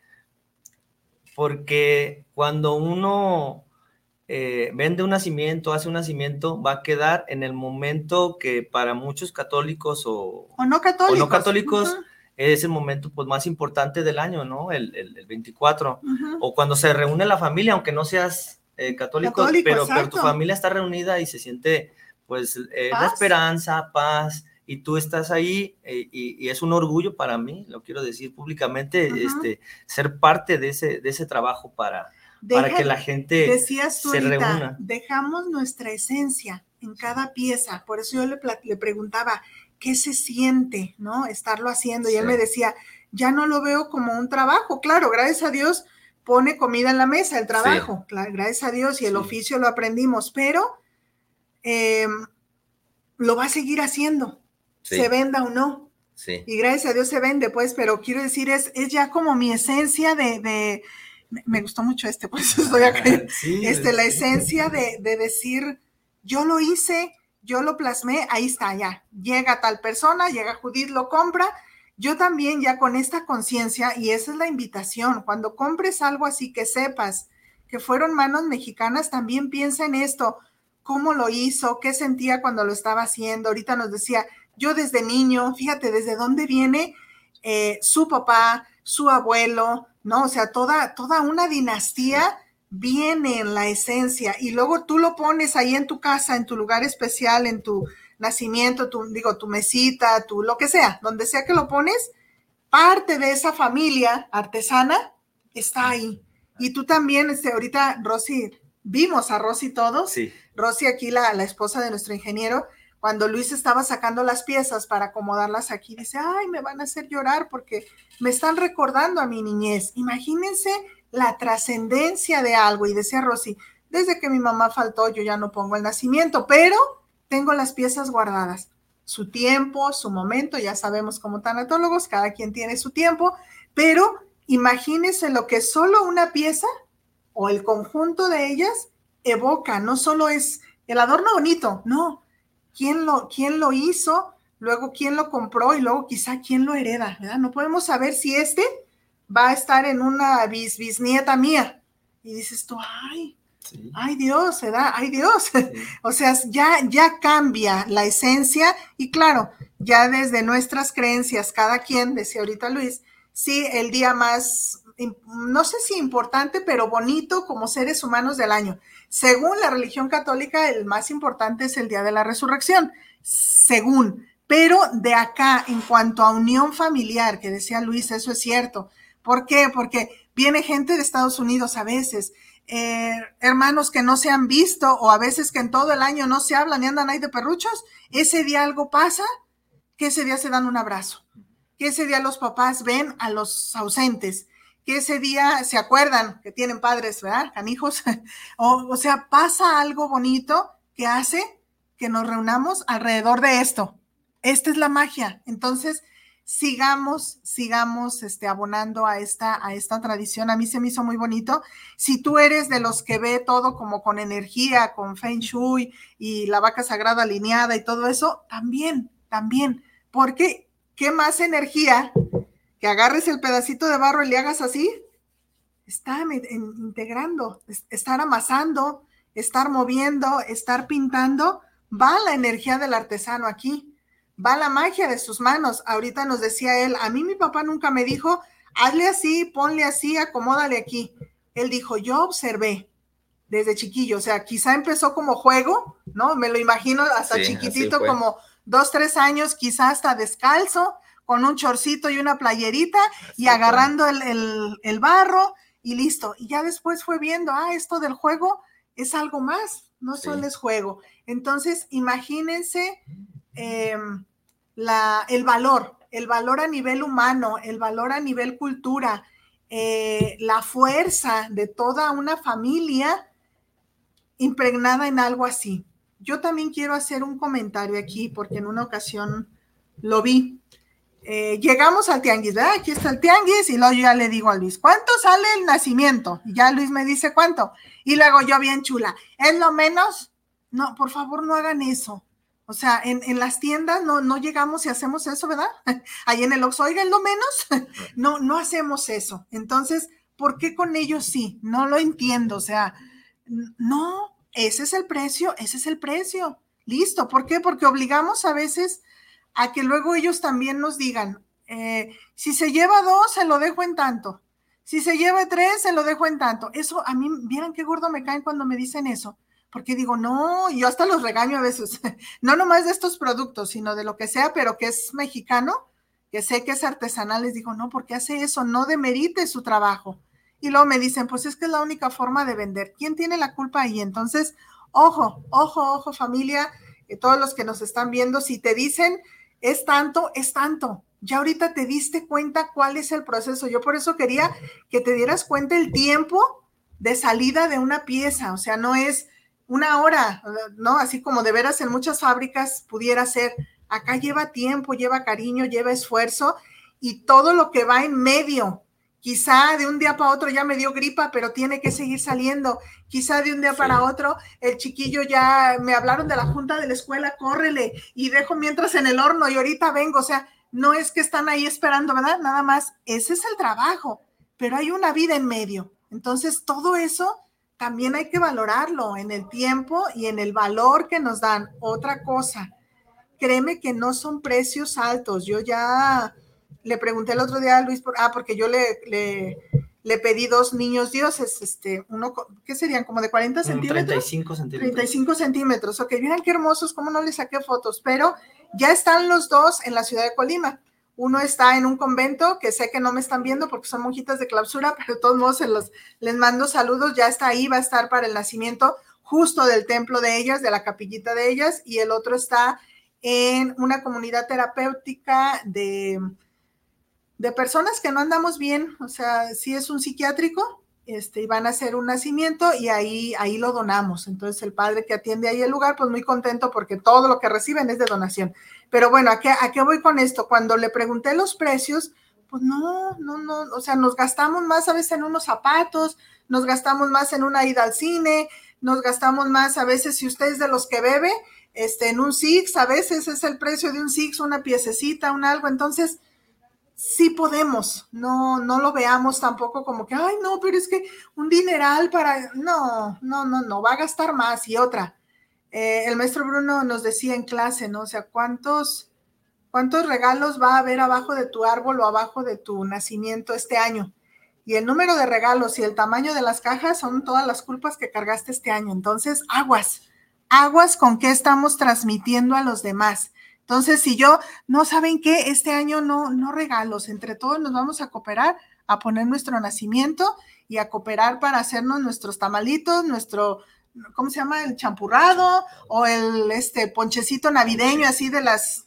porque cuando uno eh, vende un nacimiento, hace un nacimiento, va a quedar en el momento que para muchos católicos o, no católicos, no católicos es el momento pues, más importante del año, ¿no? El, el, 24. O cuando se reúne la familia, aunque no seas católico, pero, pero, tu familia está reunida y se siente pues eh, la esperanza, paz, y tú estás ahí eh, y, es un orgullo para mí, lo quiero decir públicamente, este, ser parte de ese, de ese trabajo para, para que la gente decías se reúna. Dejamos nuestra esencia en cada pieza, por eso yo le, le preguntaba, ¿qué se siente, no? Estarlo haciendo, y él me decía, ya no lo veo como un trabajo, claro, gracias a Dios pone comida en la mesa, el trabajo, gracias a Dios y el oficio lo aprendimos, pero eh, lo va a seguir haciendo, se venda o no. Y gracias a Dios se vende, pues, pero quiero decir, es, es ya como mi esencia de, me gustó mucho este, por eso estoy acá. este, la esencia de, de, decir, yo lo hice, yo lo plasmé, ahí está, ya. Llega tal persona, llega Judith, lo compra. Yo también ya con esta conciencia, y esa es la invitación, cuando compres algo así que sepas que fueron manos mexicanas, también piensa en esto cómo lo hizo, qué sentía cuando lo estaba haciendo. Ahorita nos decía, yo desde niño, fíjate, desde dónde viene eh, su papá, su abuelo, ¿no? O sea, toda, toda una dinastía viene en la esencia y luego tú lo pones ahí en tu casa, en tu lugar especial, en tu nacimiento, tu, digo, tu mesita, tu lo que sea, donde sea que lo pones, parte de esa familia artesana está ahí. Y tú también, este, ahorita, Rosy, vimos a Rosy todos. Sí. Rosy aquí, la, la esposa de nuestro ingeniero, cuando Luis estaba sacando las piezas para acomodarlas aquí, dice, ay, me van a hacer llorar porque me están recordando a mi niñez. Imagínense la trascendencia de algo. Y decía Rosy, desde que mi mamá faltó, yo ya no pongo el nacimiento, pero tengo las piezas guardadas. Su tiempo, su momento, ya sabemos como tanatólogos, cada quien tiene su tiempo, pero imagínense lo que solo una pieza o el conjunto de ellas evoca, no solo es el adorno bonito, no, quién lo, quién lo hizo, luego quién lo compró y luego quizá quién lo hereda, ¿verdad? No podemos saber si este va a estar en una bis, bisnieta mía. Y dices tú, ay, ay Dios, ¿verdad? Ay Dios. o sea, ya, ya cambia la esencia y claro, ya desde nuestras creencias, cada quien, decía ahorita Luis, sí, el día más, no sé si importante, pero bonito como seres humanos del año. Según la religión católica, el más importante es el día de la resurrección, según. Pero de acá, en cuanto a unión familiar, que decía Luis, eso es cierto. ¿Por qué? Porque viene gente de Estados Unidos a veces, eh, hermanos que no se han visto o a veces que en todo el año no se hablan y andan ahí de perruchos. Ese día algo pasa, que ese día se dan un abrazo, que ese día los papás ven a los ausentes, que ese día se acuerdan que tienen padres, ¿verdad? Canijos. o, o sea, pasa algo bonito que hace que nos reunamos alrededor de esto. Esta es la magia. Entonces, sigamos, sigamos este, abonando a esta, a esta tradición. A mí se me hizo muy bonito. Si tú eres de los que ve todo como con energía, con Feng Shui y la vaca sagrada alineada y todo eso, también, también. Porque, ¿qué más energía que agarres el pedacito de barro y le hagas así, está integrando, estar amasando, estar moviendo, estar pintando, va la energía del artesano aquí, va la magia de sus manos. Ahorita nos decía él, a mí mi papá nunca me dijo, hazle así, ponle así, acomódale aquí. Él dijo, yo observé desde chiquillo, o sea, quizá empezó como juego, ¿no? Me lo imagino hasta chiquitito, como dos, tres años, quizá hasta descalzo, con un chorcito y una playerita y agarrando el, barro y listo. Y ya después fue viendo, ah, esto del juego es algo más, no solo es juego. Entonces, imagínense em, la, el valor, el valor a nivel humano, el valor a nivel cultura, eh, la fuerza de toda una familia impregnada en algo así. Yo también quiero hacer un comentario aquí porque en una ocasión lo vi. Eh, llegamos al tianguis, ¿verdad? Aquí está el tianguis y luego yo ya le digo a Luis, ¿cuánto sale el nacimiento? Y ya Luis me dice cuánto. Y luego yo bien chula, ¿es lo menos? No, por favor no hagan eso. O sea, en, las tiendas no, no llegamos y hacemos eso, ¿verdad? Ahí en el Oxxo, oigan, lo menos. no, no hacemos eso. Entonces, ¿por qué con ellos sí? No lo entiendo. O sea, no, ese es el precio, ese es el precio. Listo. ¿Por qué? Porque obligamos a veces a que luego ellos también nos digan, eh, si se lleva dos, se lo dejo en tanto. Si se lleva tres, se lo dejo en tanto. Eso a mí, vieran qué gordo me caen cuando me dicen eso, porque digo, no, yo hasta los regaño a veces, no nomás de estos productos, sino de lo que sea, pero que es mexicano, que sé que es artesanal, les digo, no, porque hace eso? No demerite su trabajo. Y luego me dicen, pues es que es la única forma de vender. ¿Quién tiene la culpa ahí? Entonces, ojo, ojo, ojo familia, eh, todos los que nos están viendo, si te dicen, es tanto, es tanto. Ya ahorita te diste cuenta cuál es el proceso. Yo por eso quería que te dieras cuenta el tiempo de salida de una pieza. O sea, no es una hora, ¿no? Así como de veras en muchas fábricas pudiera ser. Acá lleva tiempo, lleva cariño, lleva esfuerzo y todo lo que va en medio Quizá de un día para otro ya me dio gripa, pero tiene que seguir saliendo. Quizá de un día para otro el chiquillo ya me hablaron de la junta de la escuela, córrele y dejo mientras en el horno y ahorita vengo. O sea, no es que están ahí esperando, ¿verdad? Nada más, ese es el trabajo, pero hay una vida en medio. Entonces, todo eso también hay que valorarlo en el tiempo y en el valor que nos dan. Otra cosa, créeme que no son precios altos. Yo ya le pregunté el otro día a Luis, por, ah, porque yo le, le, pedí dos niños dioses, este, uno, ¿qué serían? Como de 40 centímetros. 35 centímetros. 35 centímetros, ok, miren qué hermosos, cómo no les saqué fotos, pero ya están los dos en la ciudad de Colima. Uno está en un convento, que sé que no me están viendo porque son monjitas de clausura, pero de todos modos se les mando saludos, ya está ahí, va a estar para el nacimiento justo del templo de ellas, de la capillita de ellas, y el otro está en una comunidad terapéutica de, de personas que no andamos bien, o sea, si es un psiquiátrico, este, y van a hacer un nacimiento y ahí, ahí lo donamos. Entonces el padre que atiende ahí el lugar, pues muy contento porque todo lo que reciben es de donación. Pero bueno, ¿a qué, ¿a qué voy con esto? Cuando le pregunté los precios, pues no, no, no, o sea, nos gastamos más a veces en unos zapatos, nos gastamos más en una ida al cine, nos gastamos más a veces si usted es de los que bebe, este, en un Six, a veces es el precio de un Six, una piececita, un algo, entonces sí podemos, no, no lo veamos tampoco como que, ay, no, pero es que un dineral para, no, no, no, no, va a gastar más. Y otra, eh, el maestro Bruno nos decía en clase, ¿no? O sea, ¿cuántos, ¿cuántos regalos va a haber abajo de tu árbol o abajo de tu nacimiento este año? Y el número de regalos y el tamaño de las cajas son todas las culpas que cargaste este año. Entonces, aguas, aguas con qué estamos transmitiendo a los demás. Entonces, si yo, no saben qué, este año no, no regalos, entre todos nos vamos a cooperar a poner nuestro nacimiento y a cooperar para hacernos nuestros tamalitos, nuestro, ¿cómo se llama? El champurrado o el este ponchecito navideño así de las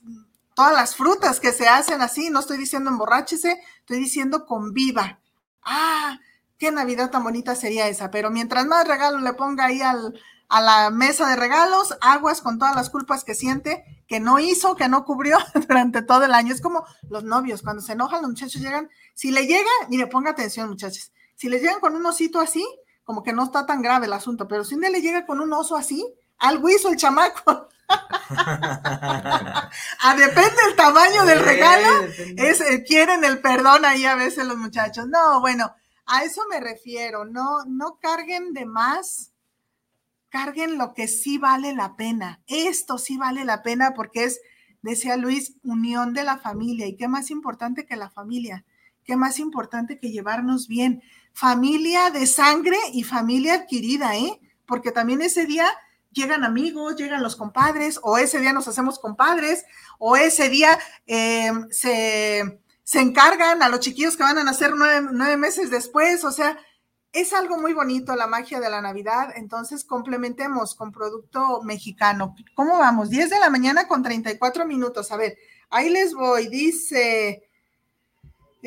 todas las frutas que se hacen así, no estoy diciendo emborráchese, estoy diciendo conviva. Ah, qué Navidad tan bonita sería esa, pero mientras más regalo le ponga ahí al, a la mesa de regalos, aguas con todas las culpas que siente, que no hizo, que no cubrió durante todo el año. Es como los novios, cuando se enojan, los muchachos llegan, si le llega, mire, ponga atención muchachos, si les llegan con un osito así, como que no está tan grave el asunto, pero si un le llega con un oso así, algo hizo el chamaco. a depende del tamaño del regalo, es, eh, quieren el perdón ahí a veces los muchachos. No, bueno, a eso me refiero, no, no carguen de más carguen lo que sí vale la pena. Esto sí vale la pena porque es, decía Luis, unión de la familia. ¿Y qué más importante que la familia? ¿Qué más importante que llevarnos bien? Familia de sangre y familia adquirida, ¿eh? Porque también ese día llegan amigos, llegan los compadres, o ese día nos hacemos compadres, o ese día eh, se, se, encargan a los chiquillos que van a nacer nueve, nueve meses después, o sea, es algo muy bonito la magia de la Navidad, entonces complementemos con producto mexicano. ¿Cómo vamos? 10 de la mañana con 34 minutos. A ver, ahí les voy. Dice,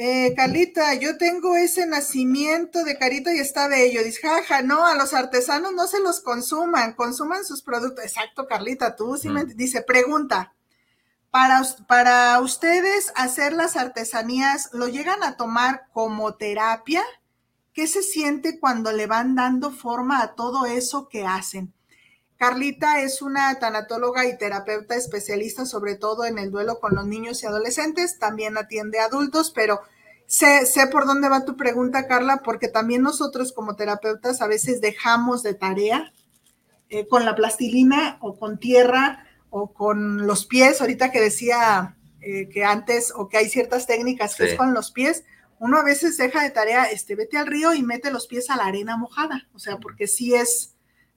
eh, Carlita, yo tengo ese nacimiento de Carito y está bello. Dice, jaja, no, a los artesanos no se los consuman, consuman sus productos. Exacto, Carlita, tú sí me... Dice, pregunta, para, para ustedes hacer las artesanías, ¿lo llegan a tomar como terapia? ¿Qué se siente cuando le van dando forma a todo eso que hacen? Carlita es una tanatóloga y terapeuta especialista sobre todo en el duelo con los niños y adolescentes, también atiende a adultos, pero sé, sé por dónde va tu pregunta, Carla, porque también nosotros como terapeutas a veces dejamos de tarea eh, con la plastilina o con tierra o con los pies, ahorita que decía eh, que antes o que hay ciertas técnicas que es con los pies, uno a veces deja de tarea, este, vete al río y mete los pies a la arena mojada, o sea, porque sí es,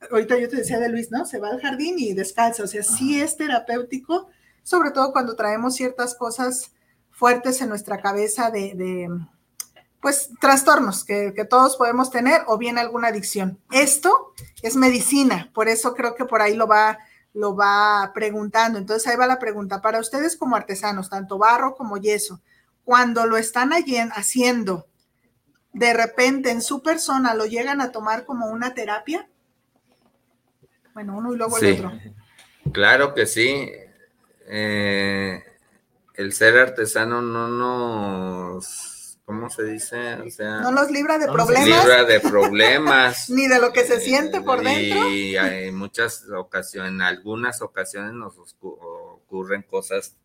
ahorita yo te decía de Luis, ¿no? Se va al jardín y descalza, o sea, sí es terapéutico, sobre todo cuando traemos ciertas cosas fuertes en nuestra cabeza de, pues, trastornos que, que, todos podemos tener o bien alguna adicción. Esto es medicina, por eso creo que por ahí lo va, lo va preguntando. Entonces ahí va la pregunta, para ustedes como artesanos, tanto barro como yeso, cuando lo están haciendo, de repente en su persona lo llegan a tomar como una terapia? Bueno, uno y luego el otro. Claro que sí. Eh, el ser artesano no nos, ¿cómo se dice? O sea, no nos libra de problemas. Libra de problemas. Ni de lo que se siente por dentro. Y hay muchas ocasiones, en algunas ocasiones nos ocurren cosas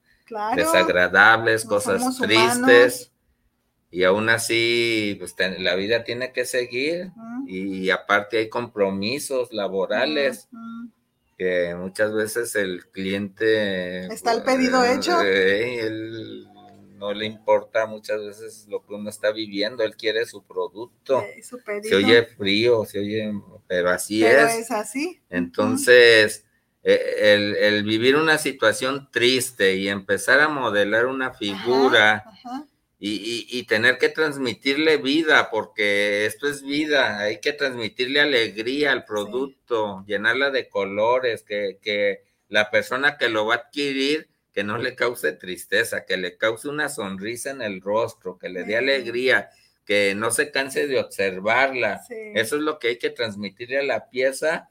desagradables, cosas tristes. Y aún así, pues la vida tiene que seguir. Y aparte hay compromisos laborales. Que muchas veces el cliente... Está el pedido eh, hecho. él no le importa muchas veces lo que uno está viviendo, él quiere su producto. se oye frío, se oye, pero así pero es. es así. Entonces, eh, el, vivir una situación triste y empezar a modelar una figura Y, tener que transmitirle vida, porque esto es vida, hay que transmitirle alegría al producto, llenarla de colores, que, que la persona que lo va a adquirir, que no le cause tristeza, que le cause una sonrisa en el rostro, que le dé alegría, que no se canse de observarla. Eso es lo que hay que transmitirle a la pieza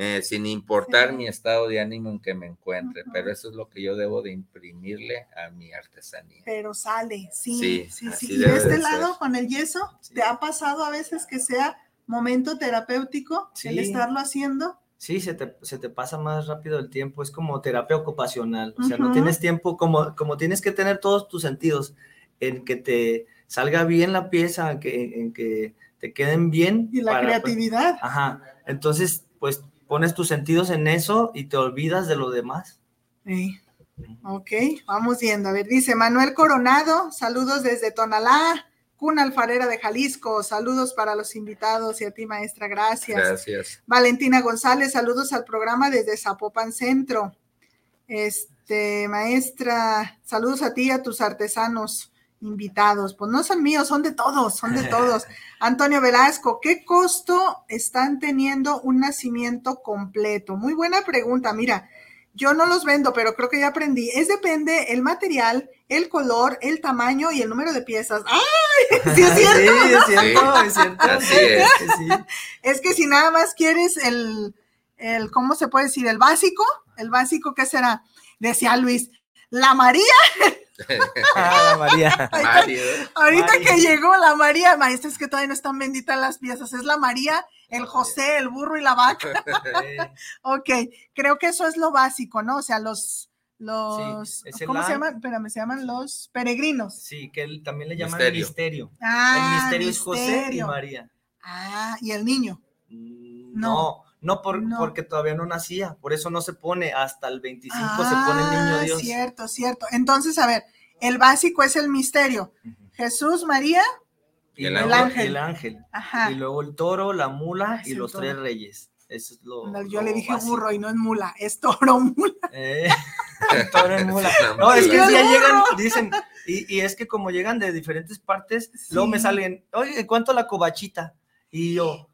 eh, sin importar mi estado de ánimo en que me encuentre, pero eso es lo que yo debo de imprimirle a mi artesanía. Pero sale, sí, sí, sí. Y de este lado, con el yeso, ¿te ha pasado a veces que sea momento terapéutico el estarlo haciendo? Sí, se te, se te, pasa más rápido el tiempo, es como terapia ocupacional, o sea, no tienes tiempo, como, como tienes que tener todos tus sentidos en que te salga bien la pieza, en que, en que te queden bien. Y la pues, creatividad. ajá, entonces, pues pones tus sentidos en eso y te olvidas de lo demás. Sí. Ok, vamos viendo. A ver, dice Manuel Coronado, saludos desde Tonalá, Cuna Alfarera de Jalisco, saludos para los invitados y a ti, maestra, gracias. Gracias. Valentina González, saludos al programa desde Zapopan Centro. Este, maestra, saludos a ti y a tus artesanos invitados. Pues no son míos, son de todos, son de todos. Antonio Velasco, ¿qué costo están teniendo un nacimiento completo? Muy buena pregunta. Mira, yo no los vendo, pero creo que ya aprendí. Es depende el material, el color, el tamaño y el número de piezas. ¡Ay! Sí, es cierto. Sí, es cierto, es cierto. es. que si nada más quieres el, el, ¿cómo se puede decir? El básico, el básico, ¿qué será? Decía Luis, la María ah, María. Ahorita, que llegó la María, maestra, es que todavía no están benditas las piezas. Es la María, el José, el burro y la vaca. ok, creo que eso es lo básico, ¿no? O sea, los, los, ¿cómo se llaman? Espérame, se llaman los peregrinos. Sí, que él también le llaman el misterio. Ah, el misterio, es José y María. Ah, ¿y el niño? Mm, no. No, por, porque todavía no nacía, por eso no se pone hasta el 25, se pone el niño ah, Dios. Cierto, cierto. Entonces, a ver, el básico es el misterio. Jesús, María y el, ángel. El ángel. Ajá. Y luego el toro, la mula y los tres reyes. Eso es lo. yo le dije burro y no es mula, es toro mula. Eh, toro mula. No, es que ya llegan, dicen, y, y, es que como llegan de diferentes partes, luego me salen, oye, ¿cuánto la cobachita? Y yo,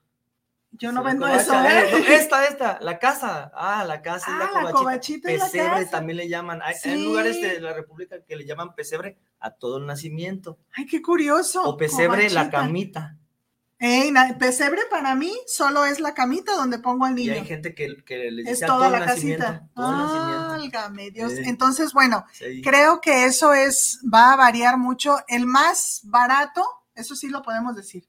yo no vendo eso. ¿eh? esta, esta, la casa. Ah, la casa es la cobachita. pesebre también le llaman. Hay, lugares de la República que le llaman pesebre a todo el nacimiento. Ay, qué curioso. O pesebre la camita. pesebre para mí solo es la camita donde pongo al niño. Y hay gente que, que le dice es toda la casita. Válgame Dios. Entonces, bueno, creo que eso es, va a variar mucho. El más barato, eso sí lo podemos decir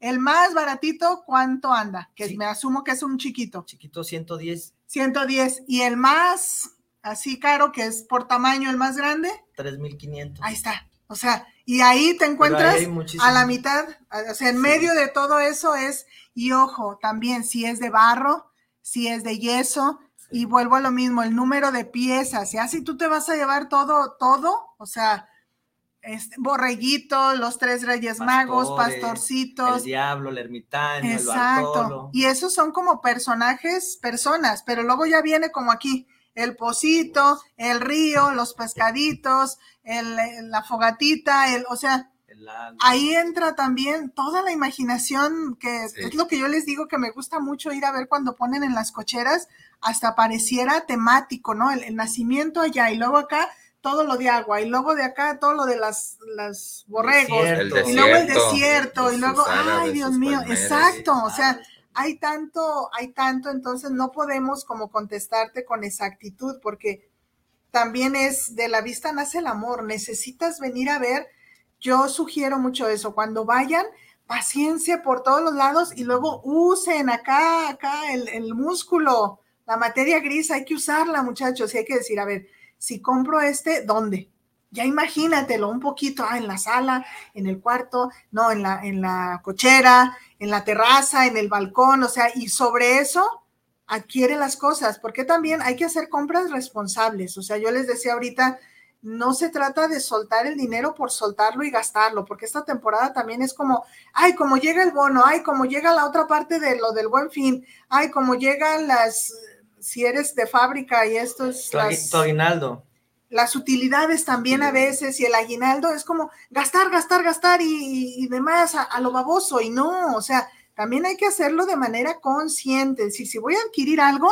el más baratito, ¿cuánto anda? Que me asumo que es un chiquito. Chiquito, 110. 110. ¿Y el más así caro, que es por tamaño el más grande? 3.500. Ahí está. O sea, y ahí te encuentras a la mitad, o sea, en medio de todo eso es, y ojo, también si es de barro, si es de yeso, y vuelvo a lo mismo, el número de piezas, y así tú te vas a llevar todo, todo, o sea, este, borreguitos, los tres reyes magos, pastorcitos. El diablo, el ermitaño, Exacto. y esos son como personajes, personas, pero luego ya viene como aquí, el pocito, el río, los pescaditos, el, la fogatita, el, o sea, ahí entra también toda la imaginación, que es lo que yo les digo que me gusta mucho ir a ver cuando ponen en las cocheras, hasta pareciera temático, ¿no? el nacimiento allá y luego acá todo lo de agua y luego de acá todo lo de las, las borregos y luego el desierto y luego, ay Dios mío, exacto, o sea, hay tanto, hay tanto, entonces no podemos como contestarte con exactitud porque también es de la vista nace el amor, necesitas venir a ver, yo sugiero mucho eso, cuando vayan, paciencia por todos los lados y luego usen acá, acá el, el músculo, la materia gris, hay que usarla muchachos y hay que decir, a ver, si compro este, ¿dónde? Ya imagínatelo un poquito, ah, en la sala, en el cuarto, no, en la, en la cochera, en la terraza, en el balcón, o sea, y sobre eso adquiere las cosas, porque también hay que hacer compras responsables. O sea, yo les decía ahorita, no se trata de soltar el dinero por soltarlo y gastarlo, porque esta temporada también es como, ay, como llega el bono, ay, como llega la otra parte de lo del buen fin, ay, como llegan las si eres de fábrica y esto es... Tu, las, aguinaldo. Las utilidades también a veces y el aguinaldo es como gastar, gastar, gastar y, demás a, lo baboso y no, o sea, también hay que hacerlo de manera consciente. Si, si voy a adquirir algo,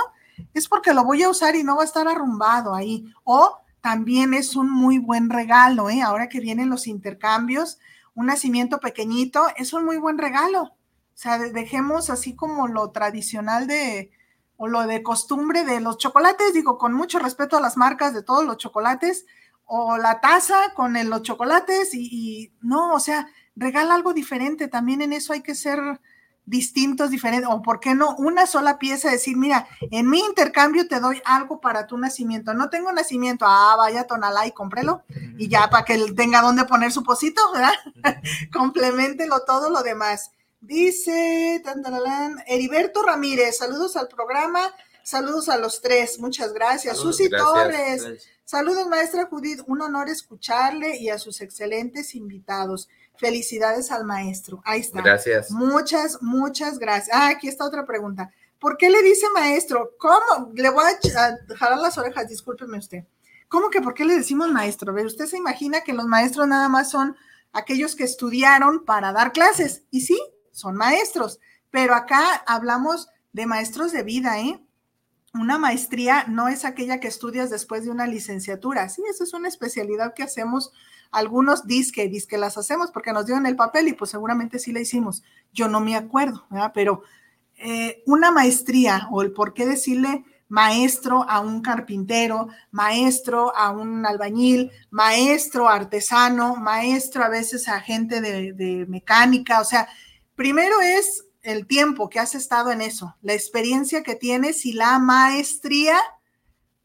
es porque lo voy a usar y no va a estar arrumbado ahí. O también es un muy buen regalo, ¿eh? Ahora que vienen los intercambios, un nacimiento pequeñito es un muy buen regalo. O sea, dejemos así como lo tradicional de, o lo de costumbre de los chocolates, digo, con mucho respeto a las marcas de todos los chocolates, o la taza con los chocolates y, no, o sea, regala algo diferente. También en eso hay que ser distintos, diferentes, o por qué no una sola pieza, decir, mira, en mi intercambio te doy algo para tu nacimiento. No tengo nacimiento, ah, vaya Tonalá y cómprelo, y ya para que él tenga donde poner su posito, ¿verdad? Complementelo todo lo demás. Dice Heriberto Ramírez, saludos al programa, saludos a los tres, muchas gracias. Susi Torres, saludos maestra Judith, un honor escucharle y a sus excelentes invitados. Felicidades al maestro. Ahí está. Gracias. Muchas, muchas gracias. Ah, aquí está otra pregunta. ¿Por qué le dice maestro? ¿Cómo? Le voy a jalar las orejas, discúlpeme usted. ¿Cómo que por qué le decimos maestro? ¿Ve? Usted se imagina que los maestros nada más son aquellos que estudiaron para dar clases. Y sí, son maestros. Pero acá hablamos de maestros de vida, ¿eh? Una maestría no es aquella que estudias después de una licenciatura. Sí, esa es una especialidad que hacemos algunos disque, disque las hacemos porque nos dieron el papel y pues seguramente sí la hicimos. Yo no me acuerdo, ¿verdad? Pero eh, una maestría o el por qué decirle maestro a un carpintero, maestro a un albañil, maestro artesano, maestro a veces a gente de, de mecánica, o sea, primero es el tiempo que has estado en eso, la experiencia que tienes y la maestría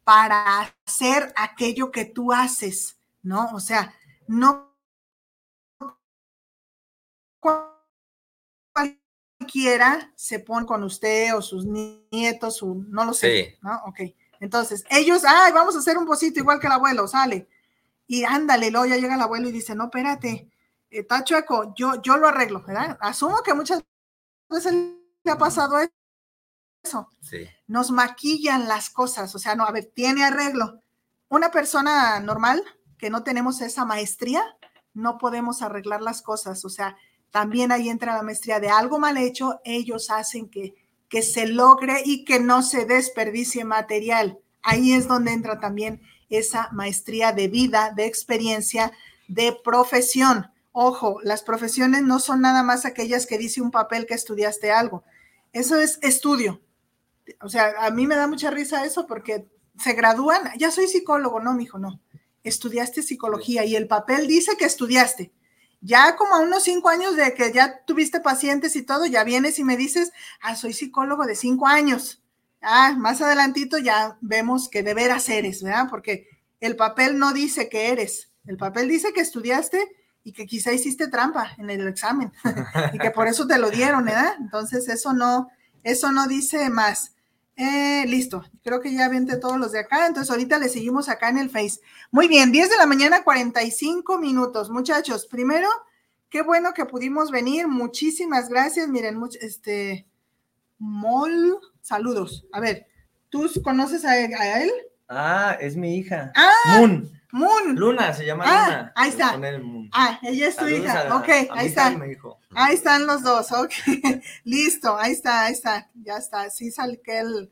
para hacer aquello que tú haces, ¿no? O sea, no cualquiera se pone con usted o sus nietos, no lo sé, ¿no? Ok. Entonces, ellos, ay, vamos a hacer un pocito igual que el abuelo, sale. Y ándale, luego ya llega el abuelo y dice, no, espérate, está chueco, yo, yo lo arreglo, ¿verdad? Asumo que muchas veces le ha pasado eso. Sí. Nos maquillan las cosas, o sea, no, a ver, tiene arreglo. Una persona normal que no tenemos esa maestría, no podemos arreglar las cosas. O sea, también ahí entra la maestría de algo mal hecho, ellos hacen que, que se logre y que no se desperdicie material. Ahí es donde entra también esa maestría de vida, de experiencia, de profesión. Ojo, las profesiones no son nada más aquellas que dice un papel que estudiaste algo. Eso es estudio. O sea, a mí me da mucha risa eso porque se gradúan, ya soy psicólogo, no, mijo, no estudiaste psicología y el papel dice que estudiaste. Ya como a unos cinco años de que ya tuviste pacientes y todo, ya vienes y me dices, ah, soy psicólogo de cinco años. Ah, más adelantito ya vemos que de veras eres, ¿verdad? Porque el papel no dice que eres, el papel dice que estudiaste y que quizá hiciste trampa en el examen y que por eso te lo dieron, ¿verdad? Entonces eso no, eso no dice más. Eh, listo, creo que ya vente todos los de acá, entonces ahorita le seguimos acá en el Face. Muy bien, 10 de la mañana, 45 minutos. Muchachos, primero, qué bueno que pudimos venir, muchísimas gracias. Miren, este, Mol, saludos. A ver, ¿tú conoces a, él? Ah, es mi hija. Ah, Moon. Moon. Luna, se llama ah, Luna. Ahí está. Ah, ella es tu hija. ok, ahí está. Ahí están los dos. Ok, listo. Ahí está, ahí está. Ya está. Sí sale el,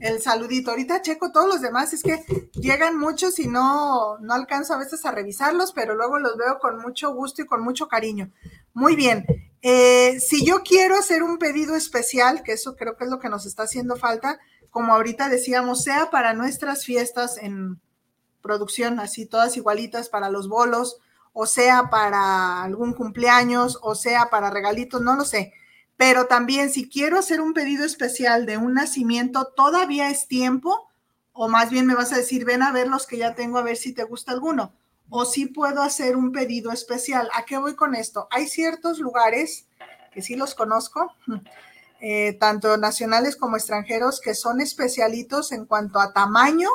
el saludito. Ahorita checo todos los demás. Es que llegan muchos y no, no alcanzo a veces a revisarlos, pero luego los veo con mucho gusto y con mucho cariño. Muy bien. Eh, si yo quiero hacer un pedido especial, que eso creo que es lo que nos está haciendo falta, como ahorita decíamos, sea para nuestras fiestas en producción, así todas igualitas para los bolos, o sea para algún cumpleaños, o sea para regalitos, no lo sé. Pero también si quiero hacer un pedido especial de un nacimiento, todavía es tiempo, o más bien me vas a decir, ven a ver los que ya tengo a ver si te gusta alguno. O si puedo hacer un pedido especial. ¿A qué voy con esto? Hay ciertos lugares que sí los conozco, eh, tanto nacionales como extranjeros, que son especialitos en cuanto a tamaño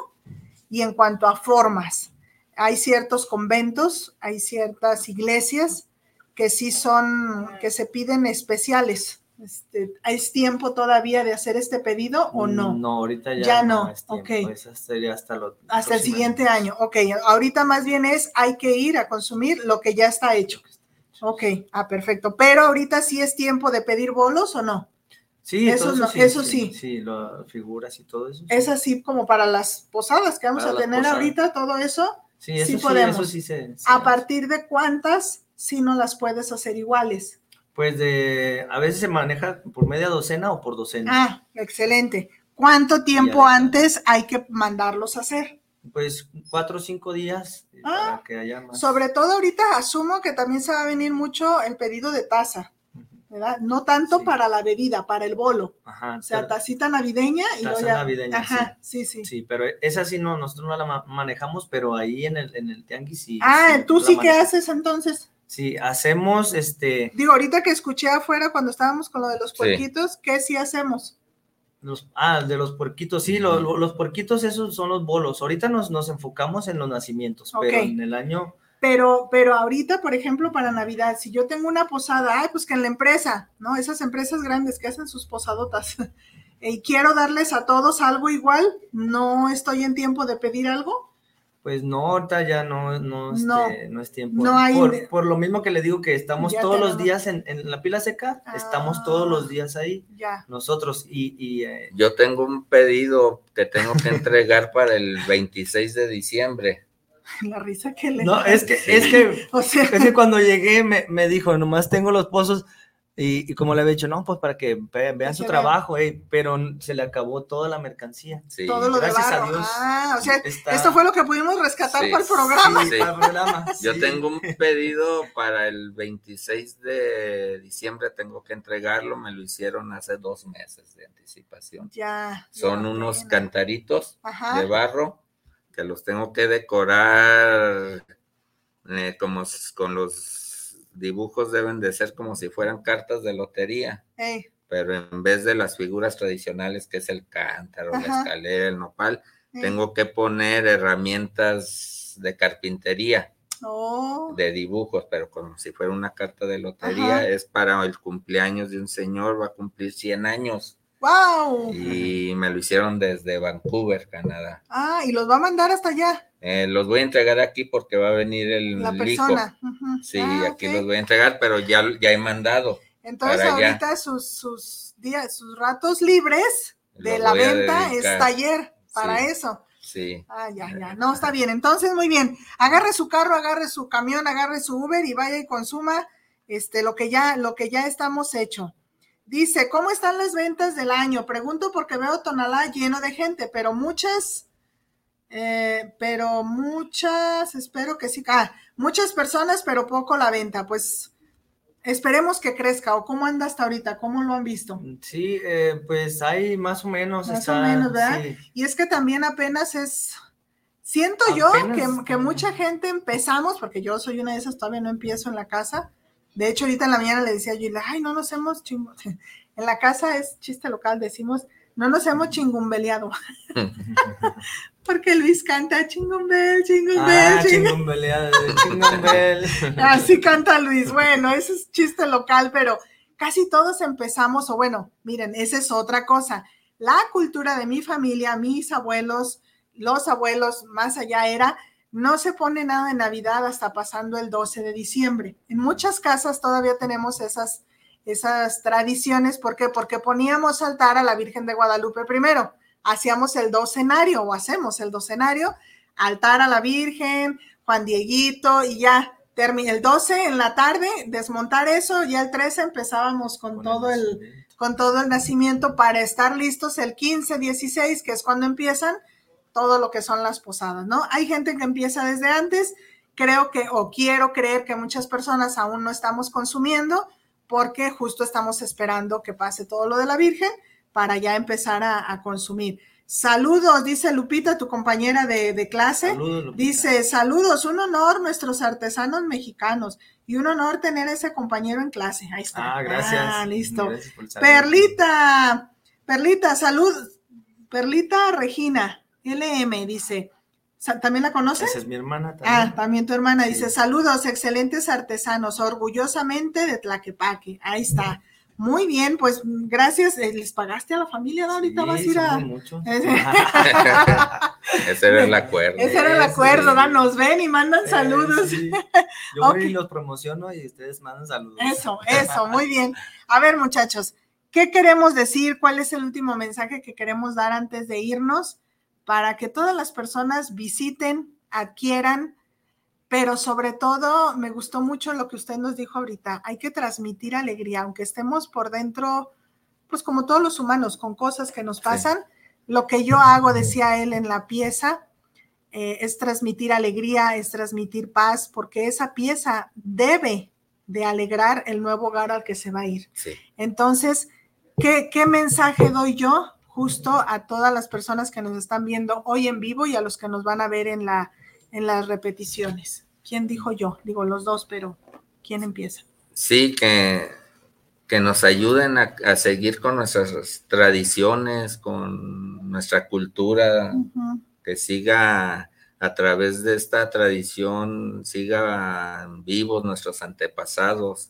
y en cuanto a formas. Hay ciertos conventos, hay ciertas iglesias que sí son, que se piden especiales, Este, ¿Es tiempo todavía de hacer este pedido o no? No, ahorita ya, ya no. ok. sería hasta, hasta el siguiente año. Ok, ahorita más bien es hay que ir a consumir lo que ya está hecho. Ok, ah, perfecto. Pero ahorita sí es tiempo de pedir bolos o no? Sí, eso, eso, sí, sí. las figuras y todo eso. Es así como para las posadas que vamos a tener ahorita, todo eso. Sí, eso sí, podemos. Eso sí se, ¿A partir de cuántas si no las puedes hacer iguales? Pues de, a veces se maneja por media docena o por docena. Ah, excelente. ¿Cuánto tiempo antes hay que mandarlos a hacer? Pues cuatro o cinco días eh, ah, para que haya más. Sobre todo ahorita asumo que también se va a venir mucho el pedido de taza. ¿Verdad? No tanto para la bebida, para el bolo. Ajá, o sea, tacita navideña y taza navideña, Ajá, sí. sí, sí. pero esa sí no, nosotros no la manejamos, pero ahí en el, en el tianguis sí. Ah, ¿tú sí qué haces entonces? Sí, hacemos este. Digo, ahorita que escuché afuera cuando estábamos con lo de los puerquitos, ¿qué sí hacemos? Los, ah, de los puerquitos, sí, los, los puerquitos esos son los bolos. Ahorita nos, nos enfocamos en los nacimientos, pero en el año. Pero, pero ahorita, por ejemplo, para Navidad, si yo tengo una posada, ay, pues que en la empresa, ¿no? Esas empresas grandes que hacen sus posadotas, y quiero darles a todos algo igual, no estoy en tiempo de pedir algo. Pues no, ahorita ya no, no, este, no, es tiempo. No hay... por, lo mismo que le digo que estamos todos los días en, la pila seca, estamos todos los ah, días ahí. Ya. Nosotros. Y, y eh, Yo tengo un pedido que tengo que entregar para el 26 de diciembre. La risa que le. No, es que, es que, o sea... es que cuando llegué me, me dijo, nomás tengo los pozos y, como le había dicho, no, pues para que vean su trabajo, eh, pero se le acabó toda la mercancía. Sí. Todo lo Gracias a Dios. Ah, o sea, esto fue lo que pudimos rescatar para el programa. Sí, para el programa. Yo tengo un pedido para el 26 de diciembre, tengo que entregarlo, me lo hicieron hace dos meses de anticipación. Ya. Son unos cantaritos de barro que los tengo que decorar eh, como con los dibujos deben de ser como si fueran cartas de lotería. Pero en vez de las figuras tradicionales, que es el cántaro, la escalera, el nopal, tengo que poner herramientas de carpintería. Oh. De dibujos, pero como si fuera una carta de lotería, es para el cumpleaños de un señor, va a cumplir 100 años. ¡Wow! Y me lo hicieron desde Vancouver, Canadá. Ah, y los va a mandar hasta allá. Eh, los voy a entregar aquí porque va a venir el La persona. Sí, ah, aquí los voy a entregar, pero ya, ya he mandado. Entonces ahorita sus, sus días, sus ratos libres de la venta es taller para eso. Sí. Ah, ya, ya. No, está bien. Entonces, muy bien. Agarre su carro, agarre su camión, agarre su Uber y vaya y consuma este lo que ya, lo que ya estamos hecho. Dice, ¿cómo están las ventas del año? Pregunto porque veo Tonalá lleno de gente, pero muchas, eh, pero muchas, espero que sí, ah, muchas personas, pero poco la venta. Pues esperemos que crezca. ¿O cómo anda hasta ahorita? ¿Cómo lo han visto? Sí, eh, pues hay más o menos. Más o menos, ¿verdad? Y es que también apenas es, siento yo que, que mucha gente empezamos, porque yo soy una de esas, todavía no empiezo en la casa de hecho, ahorita en la mañana le decía yo, ay, no nos hemos chingo. En la casa es chiste local, decimos, no nos hemos chingumbeleado. Porque Luis canta chingumbel, chingumbel. Ah, chingumbeleado, chingumbel. Así canta Luis. Bueno, ese es chiste local, pero casi todos empezamos, o bueno, miren, esa es otra cosa. La cultura de mi familia, mis abuelos, los abuelos, más allá era no se pone nada de Navidad hasta pasando el 12 de diciembre. En muchas casas todavía tenemos esas, esas tradiciones. ¿Por qué? Porque poníamos altar a la Virgen de Guadalupe primero. Hacíamos el docenario o hacemos el docenario, altar a la Virgen, Juan Dieguito y ya el 12 en la tarde, desmontar eso, ya el 13 empezábamos con, todo el, con todo el nacimiento para estar listos el 15, 16, que es cuando empiezan todo lo que son las posadas, ¿no? Hay gente que empieza desde antes, creo que, o quiero creer que muchas personas aún no estamos consumiendo porque justo estamos esperando que pase todo lo de la Virgen para ya empezar a, consumir. Saludos, dice Lupita, tu compañera de, clase. dice, saludos, un honor nuestros artesanos mexicanos y un honor tener ese compañero en clase. Ahí está. Ah, gracias. Ah, listo. Perlita, Perlita, salud. Perlita Regina, LM dice, ¿también la conoces? Esa es mi hermana también. Ah, también tu hermana. Dice, saludos, excelentes artesanos, orgullosamente de Tlaquepaque. Ahí está. Muy bien, pues gracias. Eh, ¿Les pagaste a la familia? Ahorita vas a ir a. Ese era el acuerdo. Ese era el acuerdo, nos ven y mandan saludos. Yo voy y los promociono y ustedes mandan saludos. Eso, eso, muy bien. A ver, muchachos, ¿qué queremos decir? ¿Cuál es el último mensaje que queremos dar antes de irnos? Para que todas las personas visiten, adquieran pero sobre todo me gustó mucho lo que usted nos dijo ahorita. Hay que transmitir alegría, aunque estemos por dentro, pues como todos los humanos, con cosas que nos pasan. Lo que yo hago, decía él en la pieza, eh, es transmitir alegría, es transmitir paz, porque esa pieza debe de alegrar el nuevo hogar al que se va a ir. Entonces, ¿qué, ¿qué mensaje doy yo justo a todas las personas que nos están viendo hoy en vivo y a los que nos van a ver en la en las repeticiones. ¿Quién dijo yo? Digo los dos, pero ¿quién empieza? Sí, que, que nos ayuden a, seguir con nuestras tradiciones, con nuestra cultura, que siga a través de esta tradición, siga vivos nuestros antepasados,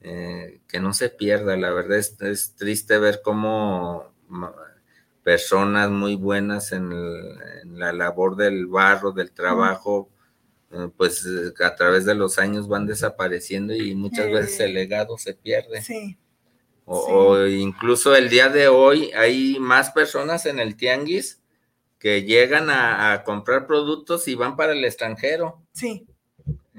eh, que no se pierda. La verdad es, es triste ver cómo personas muy buenas en, la labor del barro, del trabajo, eh, pues eh, a través de los años van desapareciendo y muchas veces el legado se pierde. Sí. O, incluso el día de hoy hay más personas en el tianguis que llegan a, comprar productos y van para el extranjero. Sí.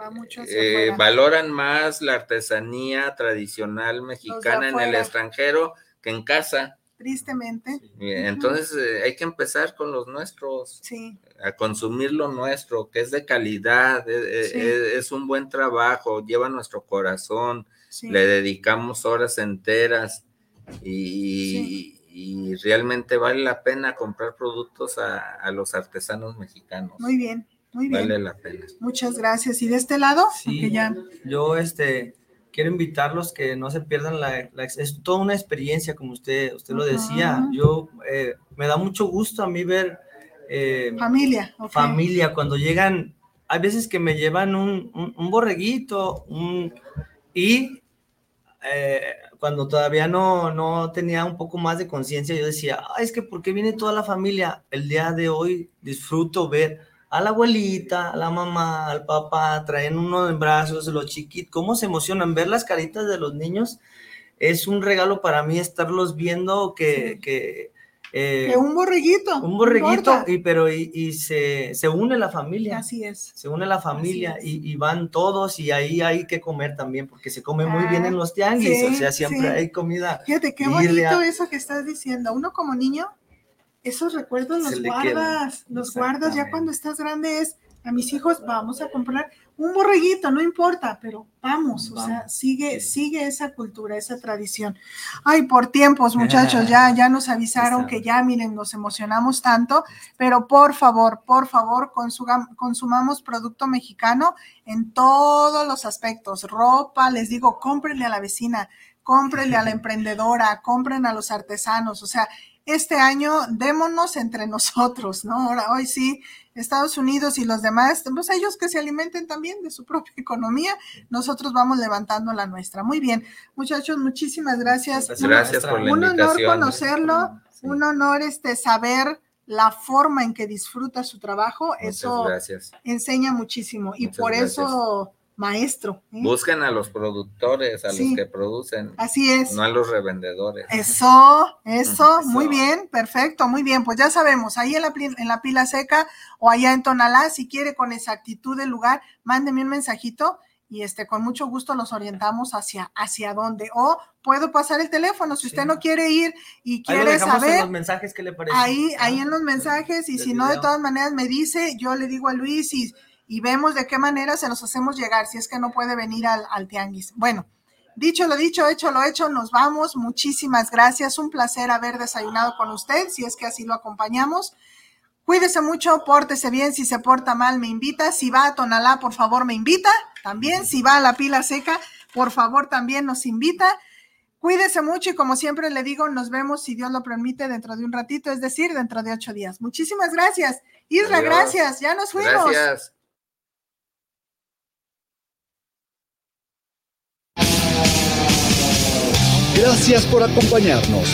Va mucho eh, valoran más la artesanía tradicional mexicana en el extranjero que en casa tristemente. Entonces eh, hay que empezar con los nuestros, sí. a consumir lo nuestro, que es de calidad, e, e, es, un buen trabajo, lleva nuestro corazón, le dedicamos horas enteras y, realmente vale la pena comprar productos a, los artesanos mexicanos. Muy bien. Muy bien. Vale la pena. Muchas gracias. ¿Y de este lado? Sí, ya... yo este, quiero invitarlos que no se pierdan la, es toda una experiencia como usted usted lo decía. Yo eh, me da mucho gusto a mí ver eh, familia familia cuando llegan hay veces que me llevan un, un, borreguito un, y eh, cuando todavía no, no tenía un poco más de conciencia yo decía es que por qué viene toda la familia el día de hoy disfruto ver a la abuelita, a la mamá, al papá, traen uno en brazos, los chiquitos, cómo se emocionan. Ver las caritas de los niños es un regalo para mí estarlos viendo que... que eh, un borreguito. Un borreguito, y, pero y, se, une la familia. Así es. Se une la familia y, van todos y ahí hay que comer también, porque se come muy bien en los tianguis, o sea, siempre hay comida. Fíjate, qué bonito eso que estás diciendo. Uno como niño esos recuerdos los guardas, los guardas ya cuando estás grande es a mis hijos vamos a comprar un borreguito, no importa, pero vamos, o sea, sigue, sigue esa cultura, esa tradición. Ay, por tiempos, muchachos, ya, ya nos avisaron que ya, miren, nos emocionamos tanto, pero por favor, por favor, consumamos producto mexicano en todos los aspectos, ropa, les digo, cómprenle a la vecina, cómprenle a la emprendedora, compren a los artesanos, o sea, este año démonos entre nosotros, ¿no? Ahora, hoy sí, Estados Unidos y los demás, pues ellos que se alimenten también de su propia economía, nosotros vamos levantando la nuestra. Muy bien, muchachos, muchísimas gracias. Gracias por la Un honor conocerlo, un honor este saber la forma en que disfruta su trabajo, eso enseña muchísimo y por eso maestro. ¿eh? Busquen a los productores, a los que producen. Así es. No a los revendedores. Eso, eso, muy bien, perfecto, muy bien. Pues ya sabemos, ahí en la, en la pila seca o allá en Tonalá, si quiere con exactitud del lugar, mándeme un mensajito y este con mucho gusto los orientamos hacia hacia dónde o puedo pasar el teléfono si usted no quiere ir y quiere saber en los mensajes que le parece ahí ahí en los mensajes y si no de todas maneras me dice yo le digo a Luis y y vemos de qué manera se los hacemos llegar si es que no puede venir al, al tianguis. Bueno, dicho lo dicho, hecho lo hecho, nos vamos. Muchísimas gracias. Un placer haber desayunado con usted, si es que así lo acompañamos. Cuídese mucho, pórtese bien, si se porta mal me invita, si va a Tonalá, por favor me invita, también, si va a la pila seca, por favor también nos invita. Cuídese mucho y como siempre le digo, nos vemos si Dios lo permite dentro de un ratito, es decir, dentro de ocho días. Muchísimas gracias. Isra, gracias, ya nos fuimos. Gracias. Gracias por acompañarnos.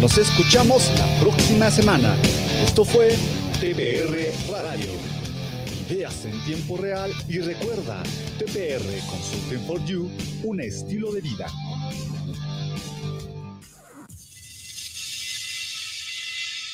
Nos escuchamos la próxima semana. Esto fue TPR Radio. Ideas en tiempo real y recuerda, TPR Consulting for You, un estilo de vida.